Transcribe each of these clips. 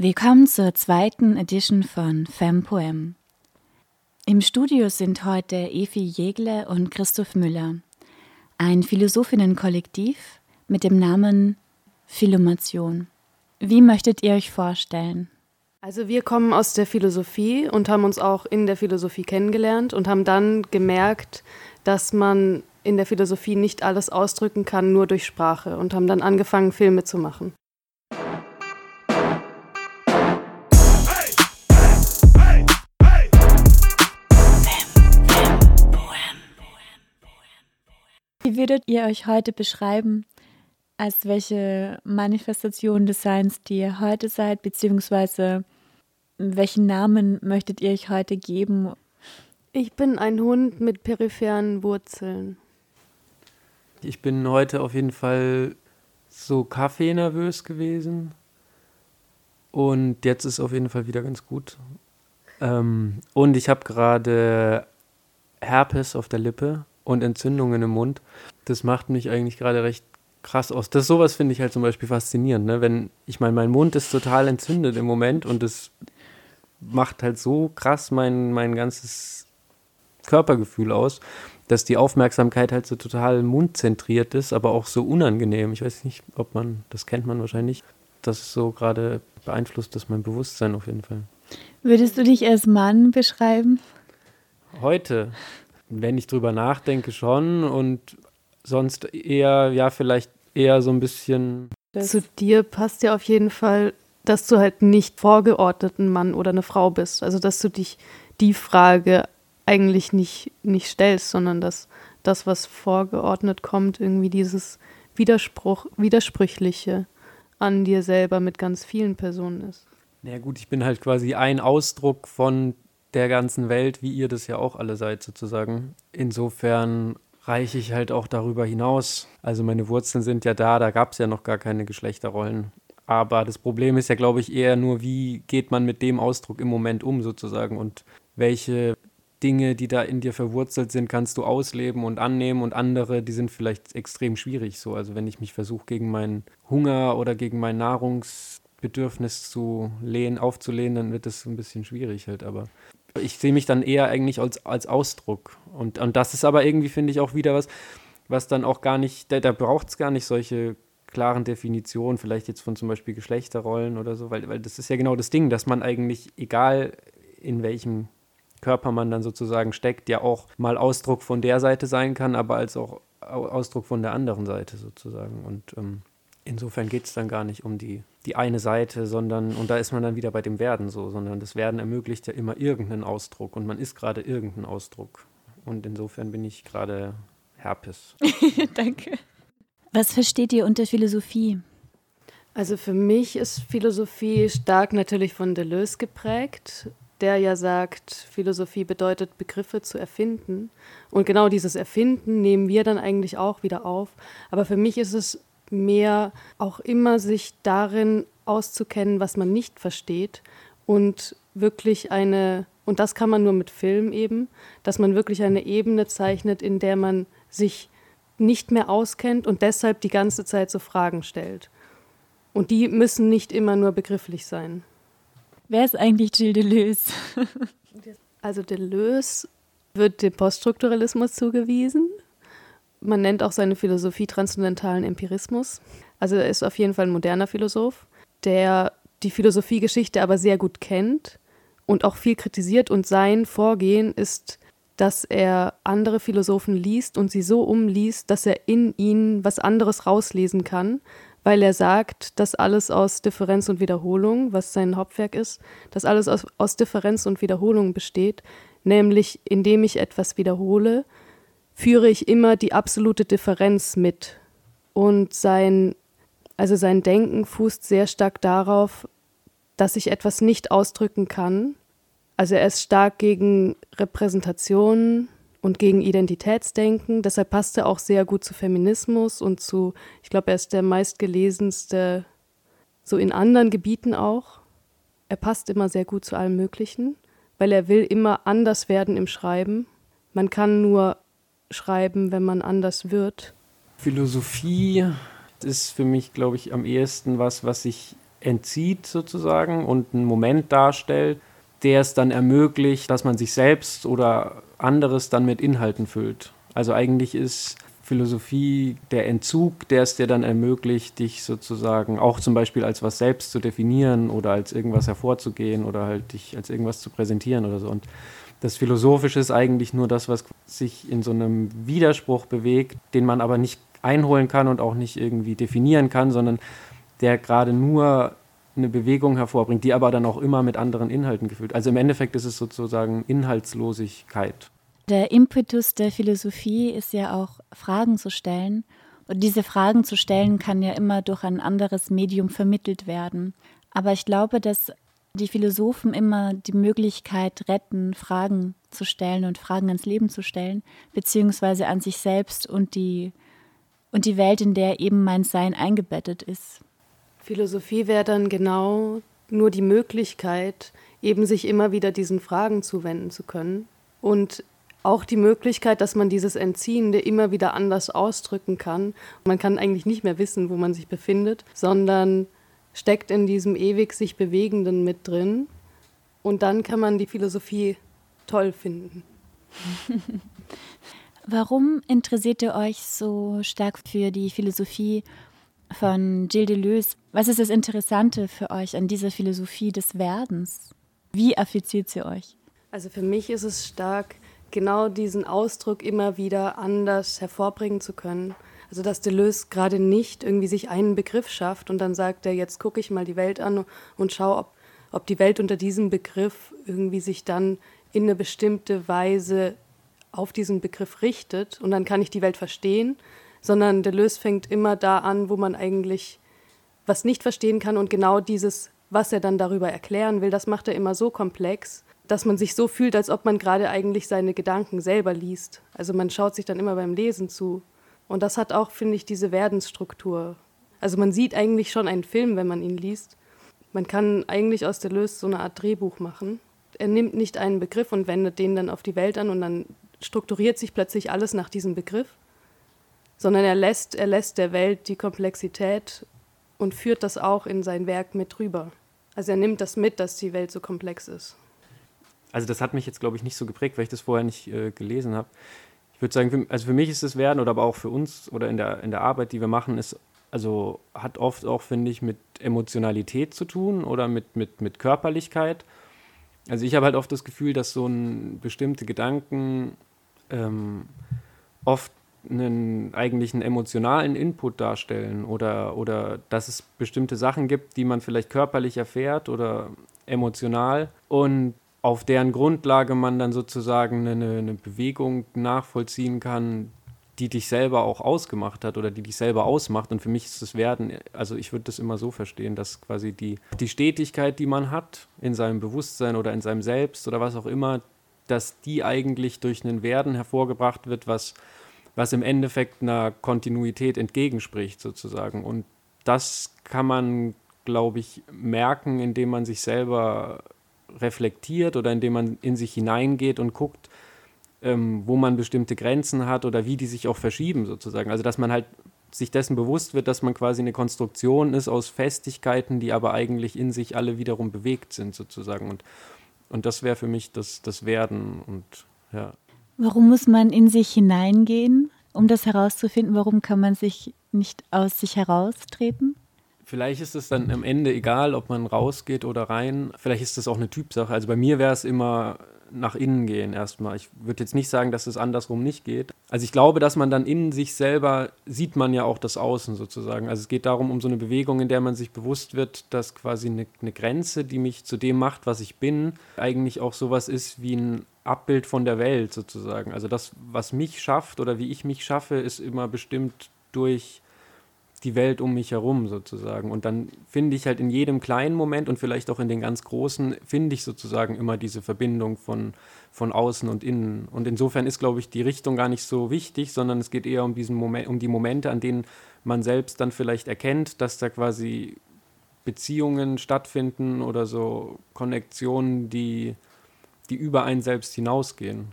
Willkommen zur zweiten Edition von Fempoem. Im Studio sind heute Evi Jegle und Christoph Müller, ein Philosophinnenkollektiv mit dem Namen Philomation. Wie möchtet ihr euch vorstellen? Also wir kommen aus der Philosophie und haben uns auch in der Philosophie kennengelernt und haben dann gemerkt, dass man in der Philosophie nicht alles ausdrücken kann, nur durch Sprache und haben dann angefangen, Filme zu machen. Würdet ihr euch heute beschreiben, als welche Manifestation des Seins, die ihr heute seid, beziehungsweise welchen Namen möchtet ihr euch heute geben? Ich bin ein Hund mit peripheren Wurzeln. Ich bin heute auf jeden Fall so kaffeenervös gewesen. Und jetzt ist auf jeden Fall wieder ganz gut. Ähm, und ich habe gerade Herpes auf der Lippe und Entzündungen im Mund. Das macht mich eigentlich gerade recht krass aus. Das sowas finde ich halt zum Beispiel faszinierend, ne? Wenn, ich meine, mein Mund ist total entzündet im Moment und das macht halt so krass mein, mein ganzes Körpergefühl aus, dass die Aufmerksamkeit halt so total mundzentriert ist, aber auch so unangenehm. Ich weiß nicht, ob man, das kennt man wahrscheinlich, das so gerade beeinflusst das mein Bewusstsein auf jeden Fall. Würdest du dich als Mann beschreiben? Heute wenn ich drüber nachdenke, schon und sonst eher, ja, vielleicht eher so ein bisschen. Zu dir passt ja auf jeden Fall, dass du halt nicht vorgeordneten Mann oder eine Frau bist. Also, dass du dich die Frage eigentlich nicht, nicht stellst, sondern dass das, was vorgeordnet kommt, irgendwie dieses Widerspruch, Widersprüchliche an dir selber mit ganz vielen Personen ist. Na ja, gut, ich bin halt quasi ein Ausdruck von der ganzen Welt, wie ihr das ja auch alle seid sozusagen. Insofern reiche ich halt auch darüber hinaus. Also meine Wurzeln sind ja da, da gab es ja noch gar keine Geschlechterrollen. Aber das Problem ist ja, glaube ich, eher nur, wie geht man mit dem Ausdruck im Moment um sozusagen und welche Dinge, die da in dir verwurzelt sind, kannst du ausleben und annehmen und andere, die sind vielleicht extrem schwierig so. Also wenn ich mich versuche, gegen meinen Hunger oder gegen mein Nahrungsbedürfnis zu lehnen, aufzulehnen, dann wird das ein bisschen schwierig halt. Aber ich sehe mich dann eher eigentlich als, als Ausdruck. Und, und das ist aber irgendwie, finde ich, auch wieder was, was dann auch gar nicht, da, da braucht es gar nicht solche klaren Definitionen, vielleicht jetzt von zum Beispiel Geschlechterrollen oder so, weil, weil das ist ja genau das Ding, dass man eigentlich, egal in welchem Körper man dann sozusagen steckt, ja auch mal Ausdruck von der Seite sein kann, aber als auch Ausdruck von der anderen Seite sozusagen. Und ähm, insofern geht es dann gar nicht um die die eine Seite, sondern, und da ist man dann wieder bei dem Werden so, sondern das Werden ermöglicht ja immer irgendeinen Ausdruck und man ist gerade irgendein Ausdruck. Und insofern bin ich gerade Herpes. Danke. Was versteht ihr unter Philosophie? Also für mich ist Philosophie stark natürlich von Deleuze geprägt, der ja sagt, Philosophie bedeutet Begriffe zu erfinden. Und genau dieses Erfinden nehmen wir dann eigentlich auch wieder auf. Aber für mich ist es mehr auch immer sich darin auszukennen, was man nicht versteht und wirklich eine, und das kann man nur mit Film eben, dass man wirklich eine Ebene zeichnet, in der man sich nicht mehr auskennt und deshalb die ganze Zeit so Fragen stellt. Und die müssen nicht immer nur begrifflich sein. Wer ist eigentlich Gilles Deleuze? also Deleuze wird dem Poststrukturalismus zugewiesen man nennt auch seine Philosophie transzendentalen Empirismus. Also er ist auf jeden Fall ein moderner Philosoph, der die Philosophiegeschichte aber sehr gut kennt und auch viel kritisiert. Und sein Vorgehen ist, dass er andere Philosophen liest und sie so umliest, dass er in ihnen was anderes rauslesen kann, weil er sagt, dass alles aus Differenz und Wiederholung, was sein Hauptwerk ist, dass alles aus, aus Differenz und Wiederholung besteht, nämlich indem ich etwas wiederhole, führe ich immer die absolute Differenz mit. Und sein, also sein Denken fußt sehr stark darauf, dass ich etwas nicht ausdrücken kann. Also er ist stark gegen Repräsentation und gegen Identitätsdenken. Deshalb passt er auch sehr gut zu Feminismus und zu, ich glaube, er ist der meistgelesenste, so in anderen Gebieten auch. Er passt immer sehr gut zu allem Möglichen, weil er will immer anders werden im Schreiben. Man kann nur schreiben, wenn man anders wird? Philosophie ist für mich, glaube ich, am ehesten was, was ich entzieht sozusagen und einen Moment darstellt, der es dann ermöglicht, dass man sich selbst oder anderes dann mit Inhalten füllt. Also eigentlich ist Philosophie der Entzug, der es dir dann ermöglicht, dich sozusagen auch zum Beispiel als was selbst zu definieren oder als irgendwas hervorzugehen oder halt dich als irgendwas zu präsentieren oder so. Und das Philosophische ist eigentlich nur das, was sich in so einem Widerspruch bewegt, den man aber nicht einholen kann und auch nicht irgendwie definieren kann, sondern der gerade nur eine Bewegung hervorbringt, die aber dann auch immer mit anderen Inhalten gefüllt. Also im Endeffekt ist es sozusagen Inhaltslosigkeit. Der Impetus der Philosophie ist ja auch Fragen zu stellen. Und diese Fragen zu stellen kann ja immer durch ein anderes Medium vermittelt werden. Aber ich glaube, dass die Philosophen immer die Möglichkeit retten, Fragen zu stellen und Fragen ans Leben zu stellen, beziehungsweise an sich selbst und die, und die Welt, in der eben mein Sein eingebettet ist. Philosophie wäre dann genau nur die Möglichkeit, eben sich immer wieder diesen Fragen zuwenden zu können und auch die Möglichkeit, dass man dieses Entziehende immer wieder anders ausdrücken kann. Man kann eigentlich nicht mehr wissen, wo man sich befindet, sondern steckt in diesem ewig sich Bewegenden mit drin. Und dann kann man die Philosophie toll finden. Warum interessiert ihr euch so stark für die Philosophie von Gilles Deleuze? Was ist das Interessante für euch an dieser Philosophie des Werdens? Wie affiziert sie euch? Also für mich ist es stark, genau diesen Ausdruck immer wieder anders hervorbringen zu können. Also dass Deleuze gerade nicht irgendwie sich einen Begriff schafft und dann sagt er, jetzt gucke ich mal die Welt an und schaue, ob, ob die Welt unter diesem Begriff irgendwie sich dann in eine bestimmte Weise auf diesen Begriff richtet und dann kann ich die Welt verstehen, sondern Deleuze fängt immer da an, wo man eigentlich was nicht verstehen kann und genau dieses, was er dann darüber erklären will, das macht er immer so komplex, dass man sich so fühlt, als ob man gerade eigentlich seine Gedanken selber liest. Also man schaut sich dann immer beim Lesen zu. Und das hat auch, finde ich, diese Werdensstruktur. Also man sieht eigentlich schon einen Film, wenn man ihn liest. Man kann eigentlich aus der Lös so eine Art Drehbuch machen. Er nimmt nicht einen Begriff und wendet den dann auf die Welt an und dann strukturiert sich plötzlich alles nach diesem Begriff, sondern er lässt, er lässt der Welt die Komplexität und führt das auch in sein Werk mit rüber. Also er nimmt das mit, dass die Welt so komplex ist also das hat mich jetzt, glaube ich, nicht so geprägt, weil ich das vorher nicht äh, gelesen habe. Ich würde sagen, also für mich ist es Werden oder aber auch für uns oder in der, in der Arbeit, die wir machen, ist, also hat oft auch, finde ich, mit Emotionalität zu tun oder mit, mit, mit Körperlichkeit. Also ich habe halt oft das Gefühl, dass so ein bestimmte Gedanken ähm, oft einen eigentlichen emotionalen Input darstellen oder, oder dass es bestimmte Sachen gibt, die man vielleicht körperlich erfährt oder emotional und auf deren Grundlage man dann sozusagen eine, eine, Bewegung nachvollziehen kann, die dich selber auch ausgemacht hat oder die dich selber ausmacht. Und für mich ist das Werden, also ich würde das immer so verstehen, dass quasi die, die Stetigkeit, die man hat in seinem Bewusstsein oder in seinem Selbst oder was auch immer, dass die eigentlich durch ein Werden hervorgebracht wird, was, was im Endeffekt einer Kontinuität entgegenspricht sozusagen. Und das kann man, glaube ich, merken, indem man sich selber reflektiert oder indem man in sich hineingeht und guckt, ähm, wo man bestimmte Grenzen hat oder wie die sich auch verschieben sozusagen. Also dass man halt sich dessen bewusst wird, dass man quasi eine Konstruktion ist aus Festigkeiten, die aber eigentlich in sich alle wiederum bewegt sind sozusagen. Und, und das wäre für mich das, das Werden und ja. Warum muss man in sich hineingehen, um das herauszufinden? Warum kann man sich nicht aus sich heraustreten? Vielleicht ist es dann am Ende egal, ob man rausgeht oder rein. Vielleicht ist das auch eine Typsache. Also bei mir wäre es immer nach innen gehen erstmal. Ich würde jetzt nicht sagen, dass es andersrum nicht geht. Also ich glaube, dass man dann in sich selber sieht man ja auch das Außen sozusagen. Also es geht darum, um so eine Bewegung, in der man sich bewusst wird, dass quasi eine, eine Grenze, die mich zu dem macht, was ich bin, eigentlich auch sowas ist wie ein Abbild von der Welt sozusagen. Also das, was mich schafft oder wie ich mich schaffe, ist immer bestimmt durch die Welt um mich herum sozusagen. Und dann finde ich halt in jedem kleinen Moment und vielleicht auch in den ganz großen, finde ich sozusagen immer diese Verbindung von, von außen und innen. Und insofern ist, glaube ich, die Richtung gar nicht so wichtig, sondern es geht eher um, diesen Moment, um die Momente, an denen man selbst dann vielleicht erkennt, dass da quasi Beziehungen stattfinden oder so Konnektionen, die, die über einen selbst hinausgehen.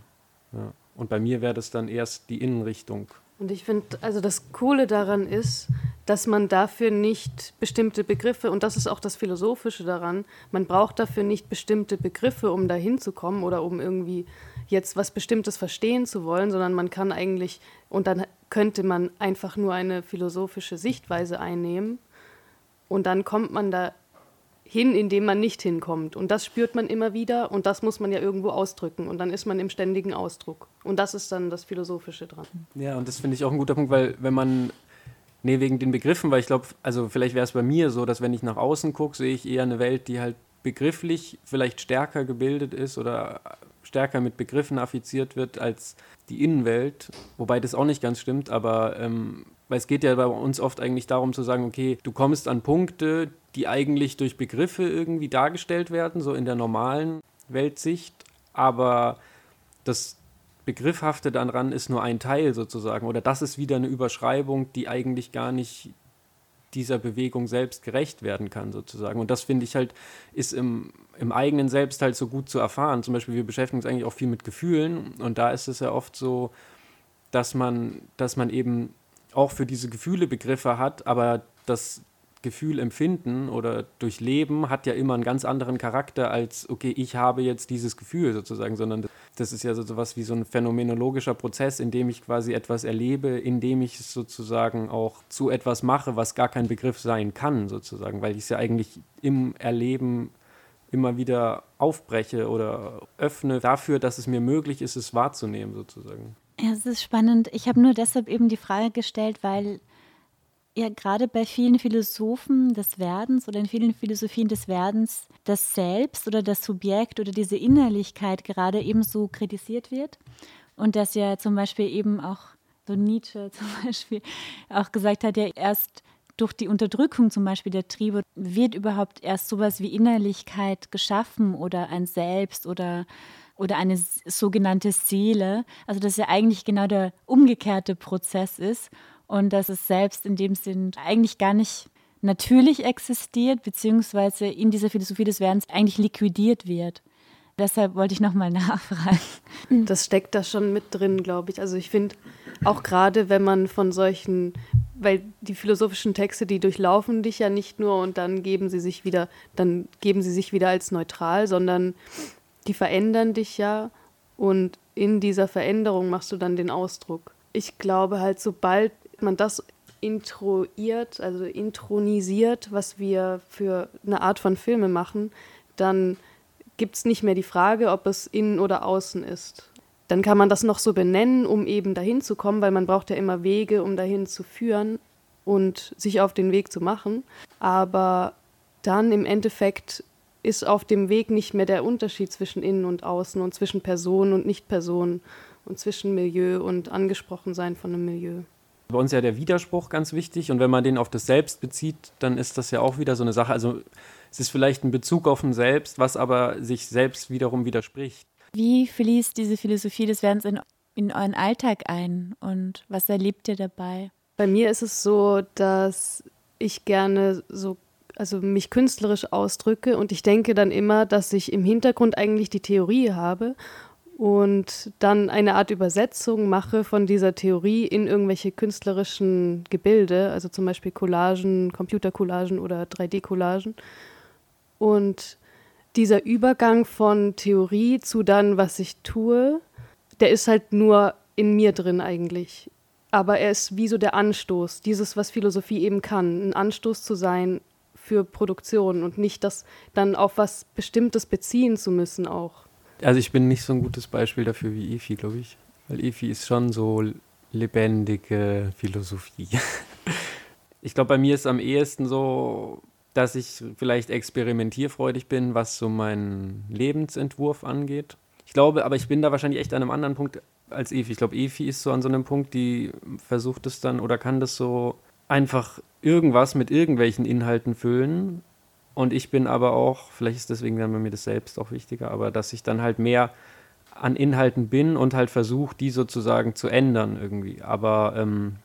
Ja. Und bei mir wäre das dann erst die Innenrichtung. Und ich finde, also das Coole daran ist, dass man dafür nicht bestimmte Begriffe, und das ist auch das Philosophische daran, man braucht dafür nicht bestimmte Begriffe, um dahin zu kommen oder um irgendwie jetzt was Bestimmtes verstehen zu wollen, sondern man kann eigentlich, und dann könnte man einfach nur eine philosophische Sichtweise einnehmen. Und dann kommt man da hin, indem man nicht hinkommt. Und das spürt man immer wieder und das muss man ja irgendwo ausdrücken. Und dann ist man im ständigen Ausdruck. Und das ist dann das Philosophische dran. Ja, und das finde ich auch ein guter Punkt, weil wenn man, nee, wegen den Begriffen, weil ich glaube, also vielleicht wäre es bei mir so, dass wenn ich nach außen gucke, sehe ich eher eine Welt, die halt begrifflich vielleicht stärker gebildet ist oder stärker mit Begriffen affiziert wird als die Innenwelt, wobei das auch nicht ganz stimmt, aber ähm, weil es geht ja bei uns oft eigentlich darum zu sagen, okay, du kommst an Punkte, die eigentlich durch Begriffe irgendwie dargestellt werden, so in der normalen Weltsicht, aber das Begriffhafte daran ist nur ein Teil sozusagen, oder das ist wieder eine Überschreibung, die eigentlich gar nicht dieser Bewegung selbst gerecht werden kann, sozusagen. Und das finde ich halt, ist im, im eigenen Selbst halt so gut zu erfahren. Zum Beispiel, wir beschäftigen uns eigentlich auch viel mit Gefühlen und da ist es ja oft so, dass man, dass man eben auch für diese Gefühle Begriffe hat, aber das Gefühl empfinden oder durchleben hat ja immer einen ganz anderen Charakter als, okay, ich habe jetzt dieses Gefühl sozusagen, sondern das ist ja so etwas wie so ein phänomenologischer Prozess, in dem ich quasi etwas erlebe, in dem ich es sozusagen auch zu etwas mache, was gar kein Begriff sein kann, sozusagen, weil ich es ja eigentlich im Erleben immer wieder aufbreche oder öffne dafür, dass es mir möglich ist, es wahrzunehmen, sozusagen. Ja, es ist spannend. Ich habe nur deshalb eben die Frage gestellt, weil ja gerade bei vielen Philosophen des Werdens oder in vielen Philosophien des Werdens das Selbst oder das Subjekt oder diese Innerlichkeit gerade ebenso kritisiert wird. Und dass ja zum Beispiel eben auch so Nietzsche zum Beispiel auch gesagt hat, ja erst durch die Unterdrückung zum Beispiel der Triebe wird überhaupt erst sowas wie Innerlichkeit geschaffen oder ein Selbst oder oder eine sogenannte Seele. Also dass ja eigentlich genau der umgekehrte Prozess ist und dass es selbst in dem Sinn eigentlich gar nicht natürlich existiert, beziehungsweise in dieser Philosophie des Werdens eigentlich liquidiert wird. Deshalb wollte ich nochmal nachfragen. Das steckt da schon mit drin, glaube ich. Also ich finde auch gerade, wenn man von solchen, weil die philosophischen Texte, die durchlaufen dich ja nicht nur und dann geben sie sich wieder, dann geben sie sich wieder als neutral, sondern die verändern dich ja und in dieser Veränderung machst du dann den Ausdruck. Ich glaube halt, sobald man das introiert, also intronisiert, was wir für eine Art von Filme machen, dann gibt es nicht mehr die Frage, ob es innen oder außen ist. Dann kann man das noch so benennen, um eben dahin zu kommen, weil man braucht ja immer Wege, um dahin zu führen und sich auf den Weg zu machen. Aber dann im Endeffekt ist auf dem Weg nicht mehr der Unterschied zwischen innen und außen und zwischen Person und Nicht-Person und zwischen Milieu und Angesprochensein von einem Milieu. Bei uns ist ja der Widerspruch ganz wichtig und wenn man den auf das Selbst bezieht, dann ist das ja auch wieder so eine Sache. Also es ist vielleicht ein Bezug auf ein Selbst, was aber sich selbst wiederum widerspricht. Wie fließt diese Philosophie des Werdens in, in euren Alltag ein und was erlebt ihr dabei? Bei mir ist es so, dass ich gerne so also mich künstlerisch ausdrücke und ich denke dann immer, dass ich im Hintergrund eigentlich die Theorie habe und dann eine Art Übersetzung mache von dieser Theorie in irgendwelche künstlerischen Gebilde, also zum Beispiel Collagen, Computercollagen oder 3D-Collagen. Und dieser Übergang von Theorie zu dann, was ich tue, der ist halt nur in mir drin eigentlich. Aber er ist wie so der Anstoß, dieses, was Philosophie eben kann, ein Anstoß zu sein für Produktion und nicht das dann auf was Bestimmtes beziehen zu müssen auch. Also ich bin nicht so ein gutes Beispiel dafür wie Efi, glaube ich. Weil Efi ist schon so lebendige Philosophie. ich glaube, bei mir ist am ehesten so, dass ich vielleicht experimentierfreudig bin, was so meinen Lebensentwurf angeht. Ich glaube, aber ich bin da wahrscheinlich echt an einem anderen Punkt als Efi. Ich glaube, Efi ist so an so einem Punkt, die versucht es dann oder kann das so einfach irgendwas mit irgendwelchen Inhalten füllen und ich bin aber auch, vielleicht ist deswegen dann bei mir das selbst auch wichtiger, aber dass ich dann halt mehr an Inhalten bin und halt versuche, die sozusagen zu ändern irgendwie. Aber ähm,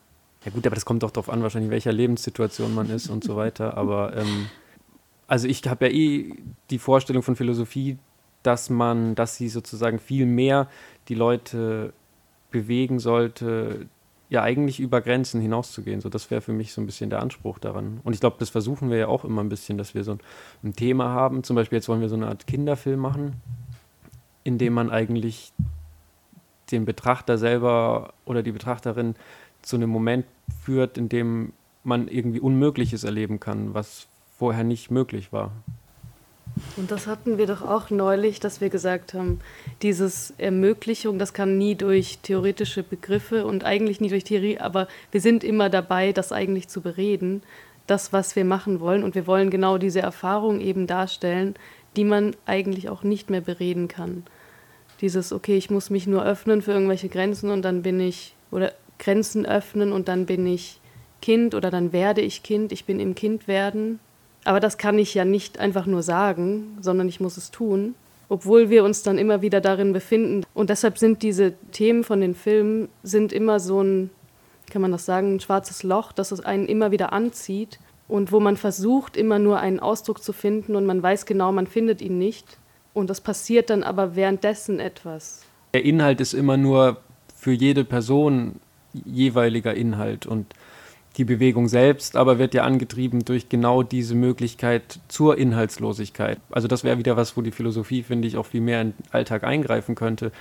ja gut, aber das kommt doch darauf an, wahrscheinlich, in welcher Lebenssituation man ist und so weiter. Aber ähm, also ich habe ja eh die Vorstellung von Philosophie, dass man, dass sie sozusagen viel mehr die Leute bewegen sollte, ja eigentlich über Grenzen hinauszugehen. So, das wäre für mich so ein bisschen der Anspruch daran. Und ich glaube, das versuchen wir ja auch immer ein bisschen, dass wir so ein, ein, Thema haben. Zum Beispiel jetzt wollen wir so eine Art Kinderfilm machen, in dem man eigentlich den Betrachter selber oder die Betrachterin zu einem Moment führt, in dem man irgendwie Unmögliches erleben kann, was vorher nicht möglich war. Und das hatten wir doch auch neulich, dass wir gesagt haben, dieses Ermöglichung, das kann nie durch theoretische Begriffe und eigentlich nie durch Theorie, aber wir sind immer dabei, das eigentlich zu bereden, das, was wir machen wollen. Und wir wollen genau diese Erfahrung eben darstellen, die man eigentlich auch nicht mehr bereden kann. Dieses, okay, ich muss mich nur öffnen für irgendwelche Grenzen und dann bin ich, oder Grenzen öffnen und dann bin ich Kind oder dann werde ich Kind, ich bin im Kindwerden aber das kann ich ja nicht einfach nur sagen, sondern ich muss es tun, obwohl wir uns dann immer wieder darin befinden. Und deshalb sind diese Themen von den Filmen sind immer so ein, kann man das sagen, ein schwarzes Loch, das es einen immer wieder anzieht und wo man versucht, immer nur einen Ausdruck zu finden und man weiß genau, man findet ihn nicht. Und das passiert dann aber währenddessen etwas. Der Inhalt ist immer nur für jede Person jeweiliger Inhalt und die Bewegung selbst aber wird ja angetrieben durch genau diese Möglichkeit zur Inhaltslosigkeit. Also das wäre wieder was, wo die Philosophie, finde ich, auch viel mehr in den Alltag eingreifen könnte.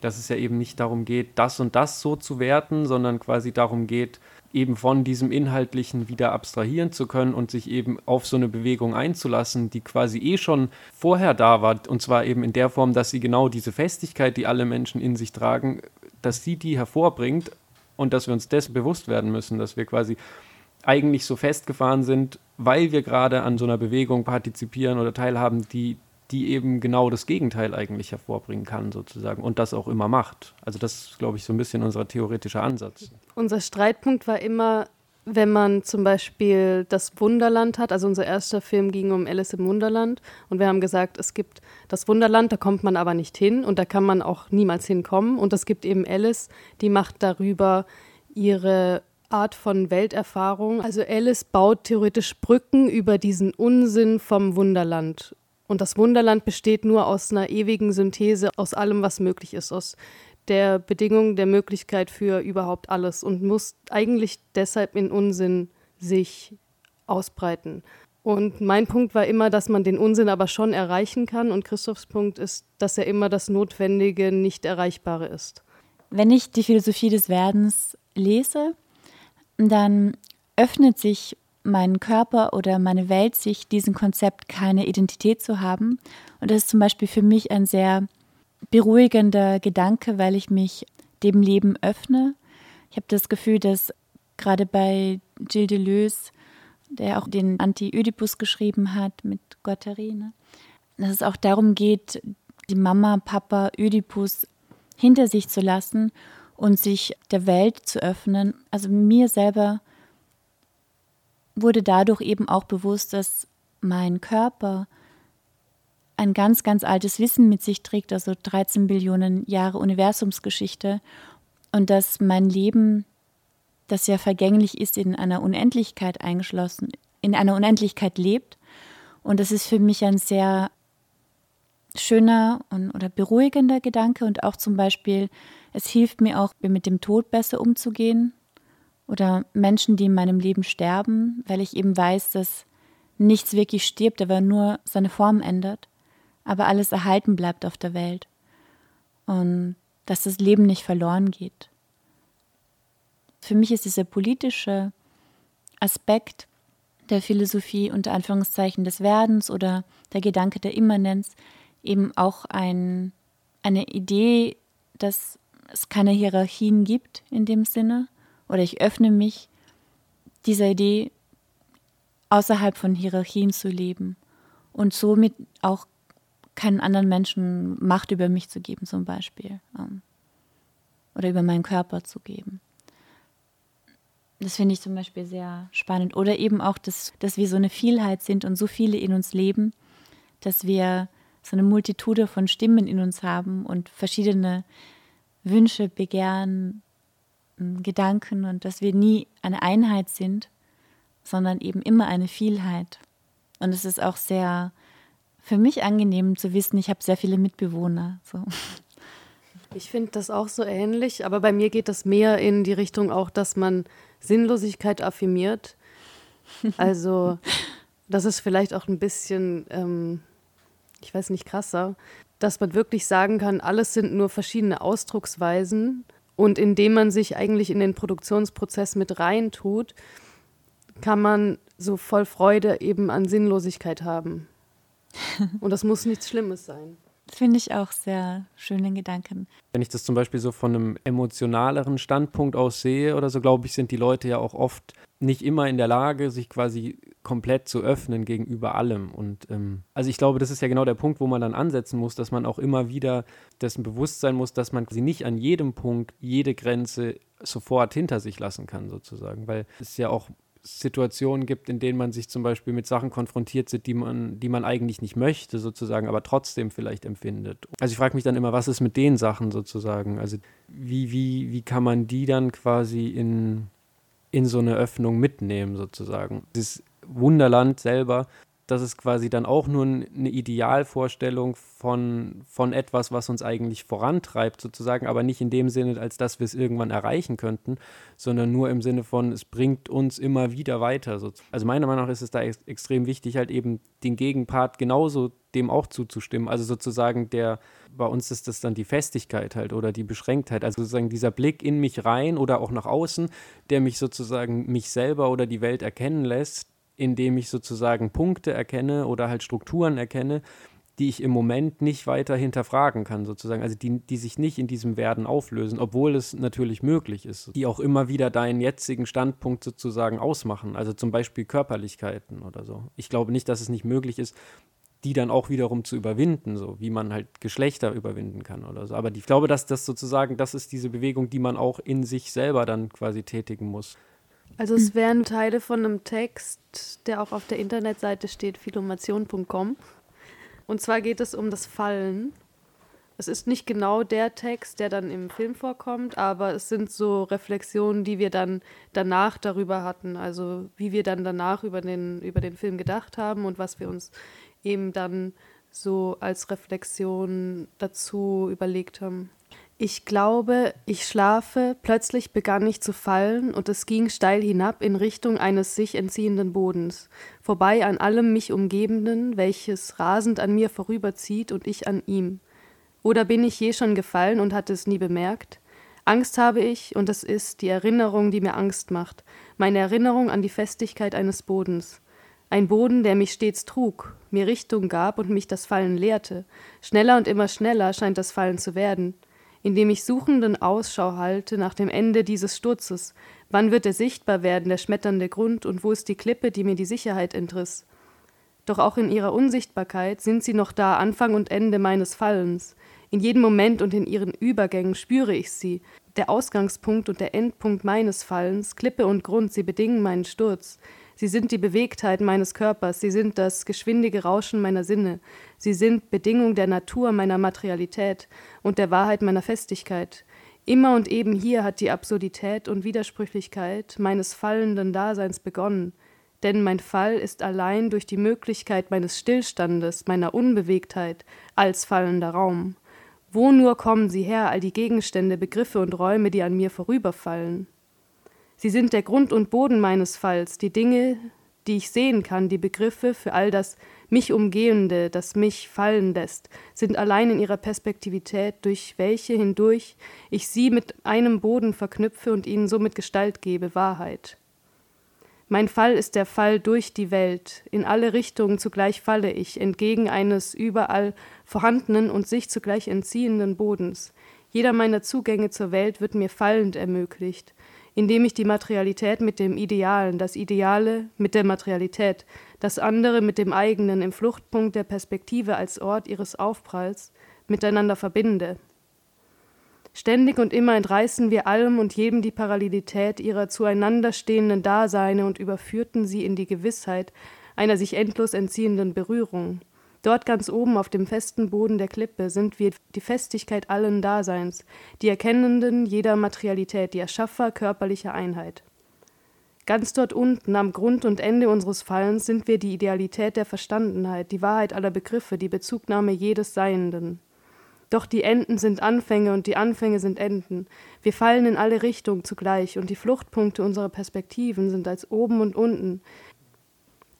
Dass es ja eben nicht darum geht, das und das so zu werten, sondern quasi darum geht, eben von diesem Inhaltlichen wieder abstrahieren zu können und sich eben auf so eine Bewegung einzulassen, die quasi eh schon vorher da war. Und zwar eben in der Form, dass sie genau diese Festigkeit, die alle Menschen in sich tragen, dass sie die hervorbringt, und dass wir uns dessen bewusst werden müssen, dass wir quasi eigentlich so festgefahren sind, weil wir gerade an so einer Bewegung partizipieren oder teilhaben, die, die eben genau das Gegenteil eigentlich hervorbringen kann, sozusagen, und das auch immer macht. Also das ist, glaube ich, so ein bisschen unser theoretischer Ansatz. Unser Streitpunkt war immer, wenn man zum Beispiel das Wunderland hat, also unser erster Film ging um Alice im Wunderland und wir haben gesagt, es gibt das Wunderland, da kommt man aber nicht hin und da kann man auch niemals hinkommen und es gibt eben Alice, die macht darüber ihre Art von Welterfahrung. Also Alice baut theoretisch Brücken über diesen Unsinn vom Wunderland. Und das Wunderland besteht nur aus einer ewigen Synthese aus allem, was möglich ist, aus der Bedingung der Möglichkeit für überhaupt alles und muss eigentlich deshalb in Unsinn sich ausbreiten. Und mein Punkt war immer, dass man den Unsinn aber schon erreichen kann. Und Christophs Punkt ist, dass er immer das Notwendige, nicht Erreichbare ist. Wenn ich die Philosophie des Werdens lese, dann öffnet sich mein Körper oder meine Welt sich diesem Konzept keine Identität zu haben. Und das ist zum Beispiel für mich ein sehr beruhigender Gedanke, weil ich mich dem Leben öffne. Ich habe das Gefühl, dass gerade bei Gilles Deleuze, der auch den Anti-Ödipus geschrieben hat mit Guattari, ne, dass es auch darum geht, die Mama, Papa, Ödipus hinter sich zu lassen und sich der Welt zu öffnen. Also mir selber wurde dadurch eben auch bewusst, dass mein Körper ein ganz, ganz altes Wissen mit sich trägt, also 13 Billionen Jahre Universumsgeschichte und dass mein Leben, das ja vergänglich ist, in einer Unendlichkeit eingeschlossen, in einer Unendlichkeit lebt. Und das ist für mich ein sehr schöner und, oder beruhigender Gedanke und auch zum Beispiel, es hilft mir auch, mit dem Tod besser umzugehen oder Menschen, die in meinem Leben sterben, weil ich eben weiß, dass nichts wirklich stirbt, aber nur seine Form ändert aber alles erhalten bleibt auf der Welt und dass das Leben nicht verloren geht. Für mich ist dieser politische Aspekt der Philosophie unter Anführungszeichen des Werdens oder der Gedanke der Immanenz eben auch ein, eine Idee, dass es keine Hierarchien gibt in dem Sinne oder ich öffne mich dieser Idee außerhalb von Hierarchien zu leben und somit auch keinen anderen Menschen Macht über mich zu geben, zum Beispiel. Ähm, oder über meinen Körper zu geben. Das finde ich zum Beispiel sehr spannend. Oder eben auch, dass, dass wir so eine Vielheit sind und so viele in uns leben, dass wir so eine Multitude von Stimmen in uns haben und verschiedene Wünsche, Begehren, ähm, Gedanken und dass wir nie eine Einheit sind, sondern eben immer eine Vielheit. Und es ist auch sehr für mich angenehm zu wissen, ich habe sehr viele Mitbewohner. So. Ich finde das auch so ähnlich, aber bei mir geht das mehr in die Richtung auch, dass man Sinnlosigkeit affirmiert. Also, das ist vielleicht auch ein bisschen, ähm, ich weiß nicht, krasser, dass man wirklich sagen kann, alles sind nur verschiedene Ausdrucksweisen und indem man sich eigentlich in den Produktionsprozess mit reintut, kann man so voll Freude eben an Sinnlosigkeit haben. Und das muss nichts Schlimmes sein. Finde ich auch sehr schönen Gedanken. Wenn ich das zum Beispiel so von einem emotionaleren Standpunkt aus sehe oder so, glaube ich, sind die Leute ja auch oft nicht immer in der Lage, sich quasi komplett zu öffnen gegenüber allem. Und ähm, also ich glaube, das ist ja genau der Punkt, wo man dann ansetzen muss, dass man auch immer wieder dessen bewusst sein muss, dass man quasi nicht an jedem Punkt jede Grenze sofort hinter sich lassen kann, sozusagen. Weil es ja auch Situationen gibt, in denen man sich zum Beispiel mit Sachen konfrontiert sieht, die man, die man eigentlich nicht möchte, sozusagen, aber trotzdem vielleicht empfindet. Also ich frage mich dann immer, was ist mit den Sachen sozusagen? Also wie, wie, wie kann man die dann quasi in, in so eine Öffnung mitnehmen, sozusagen? Dieses Wunderland selber das ist quasi dann auch nur eine Idealvorstellung von, von etwas, was uns eigentlich vorantreibt, sozusagen, aber nicht in dem Sinne, als dass wir es irgendwann erreichen könnten, sondern nur im Sinne von, es bringt uns immer wieder weiter. Also meiner Meinung nach ist es da ex extrem wichtig, halt eben den Gegenpart genauso dem auch zuzustimmen. Also sozusagen der, bei uns ist das dann die Festigkeit halt oder die Beschränktheit. Also sozusagen dieser Blick in mich rein oder auch nach außen, der mich sozusagen mich selber oder die Welt erkennen lässt, indem ich sozusagen Punkte erkenne oder halt Strukturen erkenne, die ich im Moment nicht weiter hinterfragen kann, sozusagen, also die, die sich nicht in diesem Werden auflösen, obwohl es natürlich möglich ist, die auch immer wieder deinen jetzigen Standpunkt sozusagen ausmachen, also zum Beispiel Körperlichkeiten oder so. Ich glaube nicht, dass es nicht möglich ist, die dann auch wiederum zu überwinden, so wie man halt Geschlechter überwinden kann oder so. Aber ich glaube, dass das sozusagen, das ist diese Bewegung, die man auch in sich selber dann quasi tätigen muss. Also es wären Teile von einem Text, der auch auf der Internetseite steht, philomation.com. Und zwar geht es um das Fallen. Es ist nicht genau der Text, der dann im Film vorkommt, aber es sind so Reflexionen, die wir dann danach darüber hatten. Also wie wir dann danach über den, über den Film gedacht haben und was wir uns eben dann so als Reflexion dazu überlegt haben. Ich glaube, ich schlafe, plötzlich begann ich zu fallen, und es ging steil hinab in Richtung eines sich entziehenden Bodens, vorbei an allem mich Umgebenden, welches rasend an mir vorüberzieht und ich an ihm. Oder bin ich je schon gefallen und hatte es nie bemerkt? Angst habe ich, und es ist die Erinnerung, die mir Angst macht, meine Erinnerung an die Festigkeit eines Bodens. Ein Boden, der mich stets trug, mir Richtung gab und mich das Fallen lehrte. Schneller und immer schneller scheint das Fallen zu werden indem ich suchenden Ausschau halte nach dem Ende dieses Sturzes. Wann wird er sichtbar werden, der schmetternde Grund, und wo ist die Klippe, die mir die Sicherheit entriss? Doch auch in ihrer Unsichtbarkeit sind sie noch da, Anfang und Ende meines Fallens. In jedem Moment und in ihren Übergängen spüre ich sie. Der Ausgangspunkt und der Endpunkt meines Fallens, Klippe und Grund, sie bedingen meinen Sturz. Sie sind die Bewegtheit meines Körpers, sie sind das geschwindige Rauschen meiner Sinne, sie sind Bedingung der Natur meiner Materialität und der Wahrheit meiner Festigkeit. Immer und eben hier hat die Absurdität und Widersprüchlichkeit meines fallenden Daseins begonnen, denn mein Fall ist allein durch die Möglichkeit meines Stillstandes, meiner Unbewegtheit, als fallender Raum. Wo nur kommen sie her, all die Gegenstände, Begriffe und Räume, die an mir vorüberfallen? Sie sind der Grund und Boden meines Falls, die Dinge, die ich sehen kann, die Begriffe für all das mich umgehende, das mich fallen lässt, sind allein in ihrer Perspektivität, durch welche hindurch ich sie mit einem Boden verknüpfe und ihnen somit Gestalt gebe, Wahrheit. Mein Fall ist der Fall durch die Welt, in alle Richtungen zugleich falle ich, entgegen eines überall vorhandenen und sich zugleich entziehenden Bodens. Jeder meiner Zugänge zur Welt wird mir fallend ermöglicht indem ich die Materialität mit dem Idealen, das Ideale mit der Materialität, das andere mit dem eigenen im Fluchtpunkt der Perspektive als Ort ihres Aufpralls miteinander verbinde. Ständig und immer entreißen wir allem und jedem die Parallelität ihrer zueinander stehenden Daseine und überführten sie in die Gewissheit einer sich endlos entziehenden Berührung. Dort ganz oben auf dem festen Boden der Klippe sind wir die Festigkeit allen Daseins, die Erkennenden jeder Materialität, die Erschaffer körperlicher Einheit. Ganz dort unten, am Grund und Ende unseres Fallens, sind wir die Idealität der Verstandenheit, die Wahrheit aller Begriffe, die Bezugnahme jedes Seienden. Doch die Enden sind Anfänge und die Anfänge sind Enden. Wir fallen in alle Richtungen zugleich und die Fluchtpunkte unserer Perspektiven sind als oben und unten.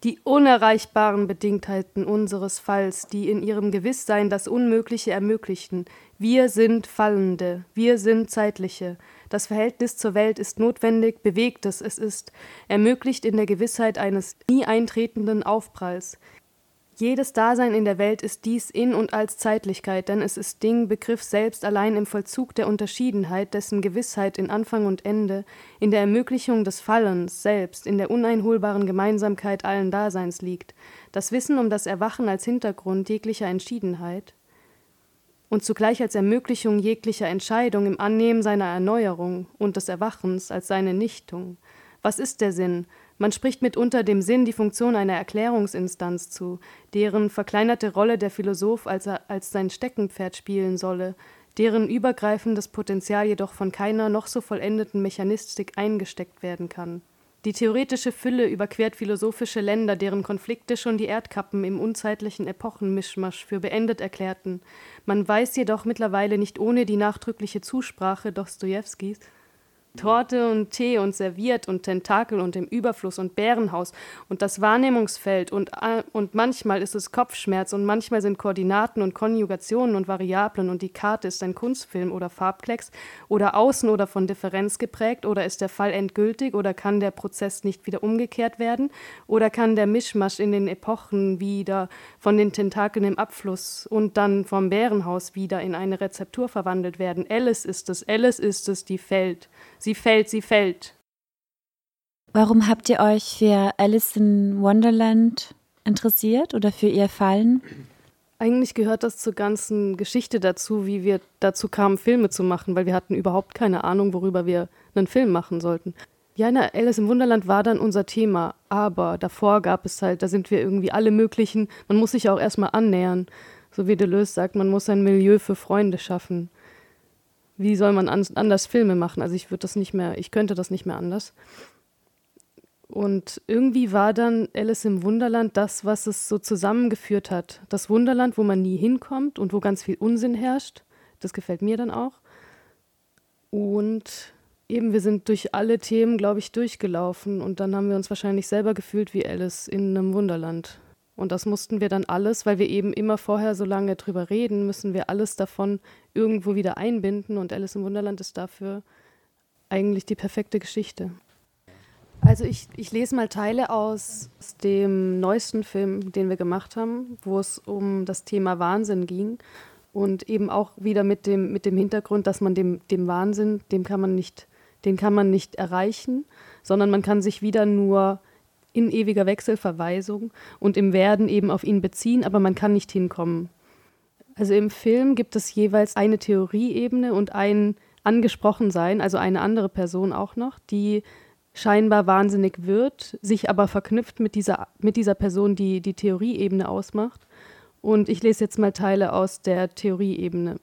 Die unerreichbaren Bedingtheiten unseres Falls, die in ihrem Gewisssein das Unmögliche ermöglichten. Wir sind Fallende, wir sind Zeitliche. Das Verhältnis zur Welt ist notwendig, bewegtes, es ist ermöglicht in der Gewissheit eines nie eintretenden Aufpralls. Jedes Dasein in der Welt ist dies in und als Zeitlichkeit, denn es ist Ding, Begriff selbst allein im Vollzug der Unterschiedenheit, dessen Gewissheit in Anfang und Ende, in der Ermöglichung des Fallens selbst, in der uneinholbaren Gemeinsamkeit allen Daseins liegt. Das Wissen um das Erwachen als Hintergrund jeglicher Entschiedenheit und zugleich als Ermöglichung jeglicher Entscheidung im Annehmen seiner Erneuerung und des Erwachens als seine Nichtung. Was ist der Sinn? Man spricht mitunter dem Sinn die Funktion einer Erklärungsinstanz zu, deren verkleinerte Rolle der Philosoph als, als sein Steckenpferd spielen solle, deren übergreifendes Potenzial jedoch von keiner noch so vollendeten Mechanistik eingesteckt werden kann. Die theoretische Fülle überquert philosophische Länder, deren Konflikte schon die Erdkappen im unzeitlichen Epochenmischmasch für beendet erklärten. Man weiß jedoch mittlerweile nicht ohne die nachdrückliche Zusprache Dostojewskis, Torte und Tee und serviert und Tentakel und im Überfluss und Bärenhaus und das Wahrnehmungsfeld und, und manchmal ist es Kopfschmerz und manchmal sind Koordinaten und Konjugationen und Variablen und die Karte ist ein Kunstfilm oder Farbklecks oder außen oder von Differenz geprägt oder ist der Fall endgültig oder kann der Prozess nicht wieder umgekehrt werden oder kann der Mischmasch in den Epochen wieder von den Tentakeln im Abfluss und dann vom Bärenhaus wieder in eine Rezeptur verwandelt werden. Alice ist es, Alice ist es, die fällt. Sie fällt, sie fällt. Warum habt ihr euch für Alice in Wonderland interessiert oder für ihr Fallen? Eigentlich gehört das zur ganzen Geschichte dazu, wie wir dazu kamen, Filme zu machen, weil wir hatten überhaupt keine Ahnung, worüber wir einen Film machen sollten. Ja, na, Alice im Wunderland war dann unser Thema, aber davor gab es halt, da sind wir irgendwie alle möglichen, man muss sich auch erstmal annähern. So wie Deleuze sagt, man muss ein Milieu für Freunde schaffen wie soll man an, anders Filme machen? Also ich würde das nicht mehr, ich könnte das nicht mehr anders. Und irgendwie war dann Alice im Wunderland das, was es so zusammengeführt hat. Das Wunderland, wo man nie hinkommt und wo ganz viel Unsinn herrscht. Das gefällt mir dann auch. Und eben, wir sind durch alle Themen, glaube ich, durchgelaufen. Und dann haben wir uns wahrscheinlich selber gefühlt wie Alice in einem Wunderland. Und das mussten wir dann alles, weil wir eben immer vorher so lange drüber reden, müssen wir alles davon irgendwo wieder einbinden. Und Alice im Wunderland ist dafür eigentlich die perfekte Geschichte. Also ich, ich lese mal Teile aus dem neuesten Film, den wir gemacht haben, wo es um das Thema Wahnsinn ging. Und eben auch wieder mit dem, mit dem Hintergrund, dass man dem, dem Wahnsinn, dem kann man nicht, den kann man nicht erreichen, sondern man kann sich wieder nur in ewiger Wechselverweisung und im Werden eben auf ihn beziehen, aber man kann nicht hinkommen. Also im Film gibt es jeweils eine Theorieebene und ein Angesprochensein, also eine andere Person auch noch, die scheinbar wahnsinnig wird, sich aber verknüpft mit dieser, mit dieser Person, die die Theorieebene ausmacht. Und ich lese jetzt mal Teile aus der Theorieebene.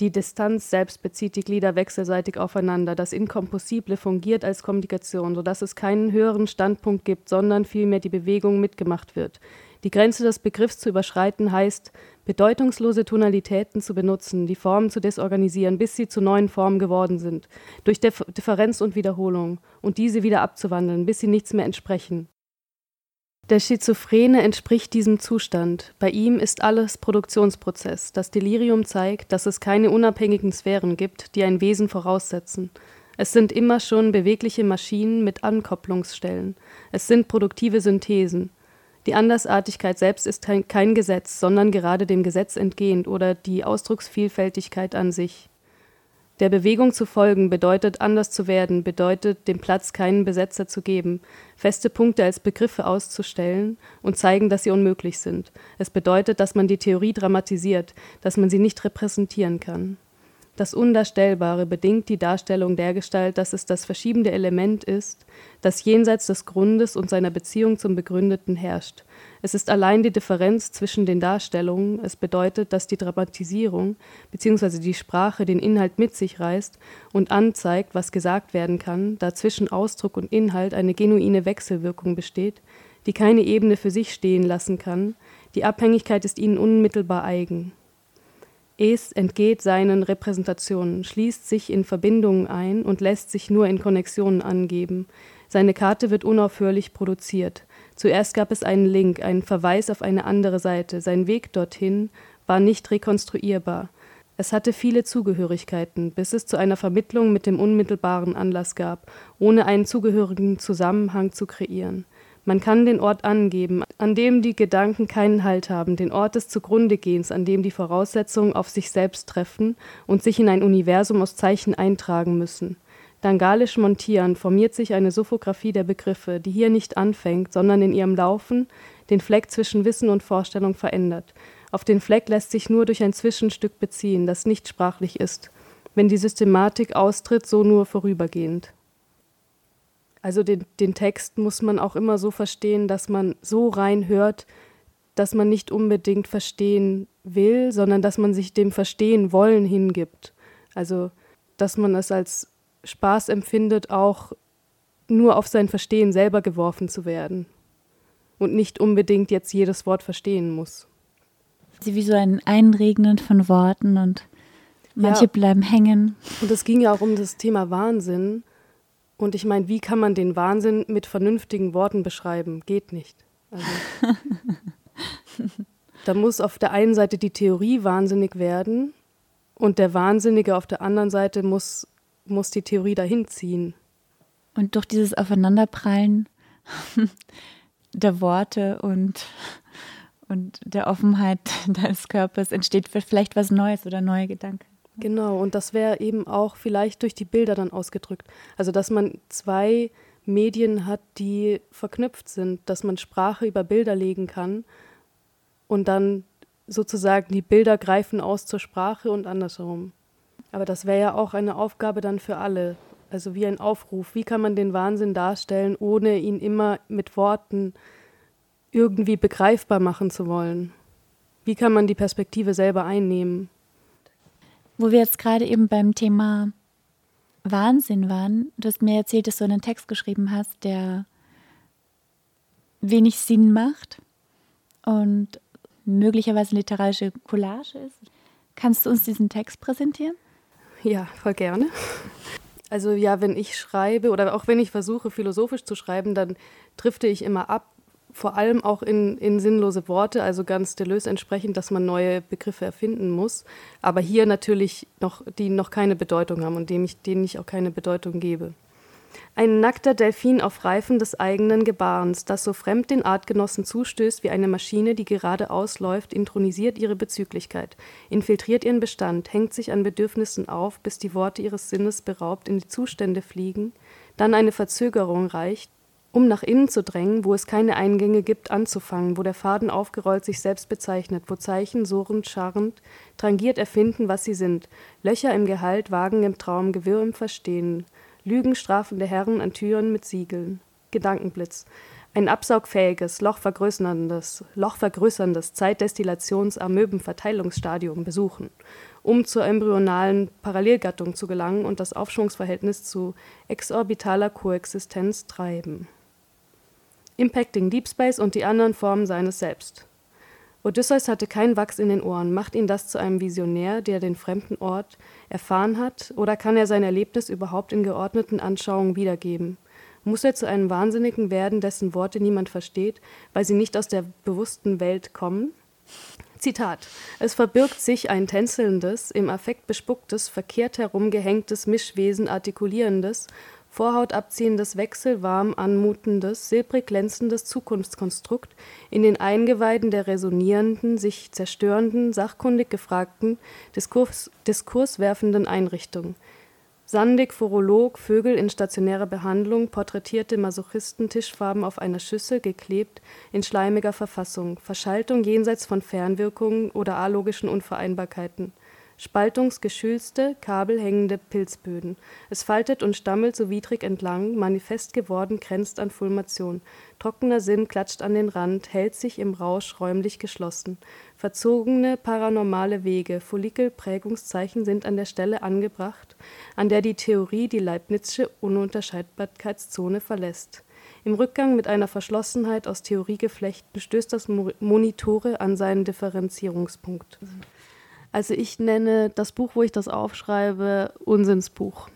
Die Distanz selbst bezieht die Glieder wechselseitig aufeinander. Das Inkompossible fungiert als Kommunikation, sodass es keinen höheren Standpunkt gibt, sondern vielmehr die Bewegung mitgemacht wird. Die Grenze des Begriffs zu überschreiten heißt, bedeutungslose Tonalitäten zu benutzen, die Formen zu desorganisieren, bis sie zu neuen Formen geworden sind, durch Differenz und Wiederholung, und diese wieder abzuwandeln, bis sie nichts mehr entsprechen. Der Schizophrene entspricht diesem Zustand. Bei ihm ist alles Produktionsprozess. Das Delirium zeigt, dass es keine unabhängigen Sphären gibt, die ein Wesen voraussetzen. Es sind immer schon bewegliche Maschinen mit Ankopplungsstellen. Es sind produktive Synthesen. Die Andersartigkeit selbst ist kein Gesetz, sondern gerade dem Gesetz entgehend oder die Ausdrucksvielfältigkeit an sich. Der Bewegung zu folgen bedeutet anders zu werden, bedeutet dem Platz keinen Besetzer zu geben, feste Punkte als Begriffe auszustellen und zeigen, dass sie unmöglich sind. Es bedeutet, dass man die Theorie dramatisiert, dass man sie nicht repräsentieren kann. Das Undarstellbare bedingt die Darstellung dergestalt, dass es das verschiebende Element ist, das jenseits des Grundes und seiner Beziehung zum Begründeten herrscht. Es ist allein die Differenz zwischen den Darstellungen. Es bedeutet, dass die Dramatisierung bzw. die Sprache den Inhalt mit sich reißt und anzeigt, was gesagt werden kann, da zwischen Ausdruck und Inhalt eine genuine Wechselwirkung besteht, die keine Ebene für sich stehen lassen kann. Die Abhängigkeit ist ihnen unmittelbar eigen. Es entgeht seinen Repräsentationen, schließt sich in Verbindungen ein und lässt sich nur in Konnexionen angeben. Seine Karte wird unaufhörlich produziert. Zuerst gab es einen Link, einen Verweis auf eine andere Seite. Sein Weg dorthin war nicht rekonstruierbar. Es hatte viele Zugehörigkeiten, bis es zu einer Vermittlung mit dem unmittelbaren Anlass gab, ohne einen zugehörigen Zusammenhang zu kreieren. Man kann den Ort angeben, an dem die Gedanken keinen Halt haben, den Ort des Zugrundegehens, an dem die Voraussetzungen auf sich selbst treffen und sich in ein Universum aus Zeichen eintragen müssen. Dangalisch montieren formiert sich eine Sophographie der Begriffe, die hier nicht anfängt, sondern in ihrem Laufen den Fleck zwischen Wissen und Vorstellung verändert. Auf den Fleck lässt sich nur durch ein Zwischenstück beziehen, das nicht sprachlich ist. Wenn die Systematik austritt, so nur vorübergehend. Also den, den Text muss man auch immer so verstehen, dass man so rein hört, dass man nicht unbedingt verstehen will, sondern dass man sich dem Verstehen wollen hingibt. Also dass man es als Spaß empfindet, auch nur auf sein Verstehen selber geworfen zu werden und nicht unbedingt jetzt jedes Wort verstehen muss. Sie wie so ein Einregnen von Worten und manche ja. bleiben hängen. Und es ging ja auch um das Thema Wahnsinn. Und ich meine, wie kann man den Wahnsinn mit vernünftigen Worten beschreiben? Geht nicht. Also, da muss auf der einen Seite die Theorie wahnsinnig werden und der Wahnsinnige auf der anderen Seite muss muss die Theorie dahin ziehen. Und durch dieses Aufeinanderprallen der Worte und, und der Offenheit deines Körpers entsteht vielleicht was Neues oder neue Gedanken. Genau, und das wäre eben auch vielleicht durch die Bilder dann ausgedrückt. Also, dass man zwei Medien hat, die verknüpft sind, dass man Sprache über Bilder legen kann und dann sozusagen die Bilder greifen aus zur Sprache und andersherum. Aber das wäre ja auch eine Aufgabe dann für alle. Also wie ein Aufruf. Wie kann man den Wahnsinn darstellen, ohne ihn immer mit Worten irgendwie begreifbar machen zu wollen? Wie kann man die Perspektive selber einnehmen? Wo wir jetzt gerade eben beim Thema Wahnsinn waren, du hast mir erzählt, dass du einen Text geschrieben hast, der wenig Sinn macht und möglicherweise literarische Collage ist. Kannst du uns diesen Text präsentieren? Ja, voll gerne. Also ja, wenn ich schreibe oder auch wenn ich versuche, philosophisch zu schreiben, dann drifte ich immer ab, vor allem auch in, in sinnlose Worte, also ganz Deleuze entsprechend, dass man neue Begriffe erfinden muss, aber hier natürlich noch, die noch keine Bedeutung haben und dem ich, denen ich auch keine Bedeutung gebe. Ein nackter Delfin auf Reifen des eigenen Gebarens, das so fremd den Artgenossen zustößt wie eine Maschine, die gerade ausläuft, intronisiert ihre Bezüglichkeit, infiltriert ihren Bestand, hängt sich an Bedürfnissen auf, bis die Worte ihres Sinnes beraubt in die Zustände fliegen, dann eine Verzögerung reicht, um nach innen zu drängen, wo es keine Eingänge gibt, anzufangen, wo der Faden aufgerollt sich selbst bezeichnet, wo Zeichen surrend, scharrend, trangiert erfinden, was sie sind, Löcher im Gehalt, Wagen im Traum, Gewirr im Verstehen, Lügen strafende Herren an Türen mit Siegeln. Gedankenblitz. Ein absaugfähiges, lochvergrößerndes, lochvergrößerndes Zeitdestillations-Amöbenverteilungsstadium besuchen, um zur embryonalen Parallelgattung zu gelangen und das Aufschwungsverhältnis zu exorbitaler Koexistenz treiben. Impacting Deep Space und die anderen Formen seines Selbst. Odysseus hatte kein Wachs in den Ohren. Macht ihn das zu einem Visionär, der den fremden Ort erfahren hat? Oder kann er sein Erlebnis überhaupt in geordneten Anschauungen wiedergeben? Muss er zu einem Wahnsinnigen werden, dessen Worte niemand versteht, weil sie nicht aus der bewussten Welt kommen? Zitat: Es verbirgt sich ein tänzelndes, im Affekt bespucktes, verkehrt herumgehängtes Mischwesen artikulierendes, Vorhaut abziehendes, wechselwarm anmutendes, silbrig glänzendes Zukunftskonstrukt in den Eingeweiden der resonierenden, sich zerstörenden, sachkundig gefragten, Diskurs, diskurswerfenden Einrichtung. Sandig Phorolog, Vögel in stationärer Behandlung, porträtierte Masochisten, Tischfarben auf einer Schüssel, geklebt, in schleimiger Verfassung, Verschaltung jenseits von Fernwirkungen oder alogischen Unvereinbarkeiten. Spaltungsgeschülste, kabelhängende Pilzböden. Es faltet und stammelt so widrig entlang, manifest geworden grenzt an Fulmation. Trockener Sinn klatscht an den Rand, hält sich im Rausch räumlich geschlossen. Verzogene, paranormale Wege, Follikelprägungszeichen sind an der Stelle angebracht, an der die Theorie die Leibnizsche Ununterscheidbarkeitszone verlässt. Im Rückgang mit einer Verschlossenheit aus Theoriegeflechten stößt das Monitore an seinen Differenzierungspunkt. Also ich nenne das Buch, wo ich das aufschreibe, Unsinnsbuch.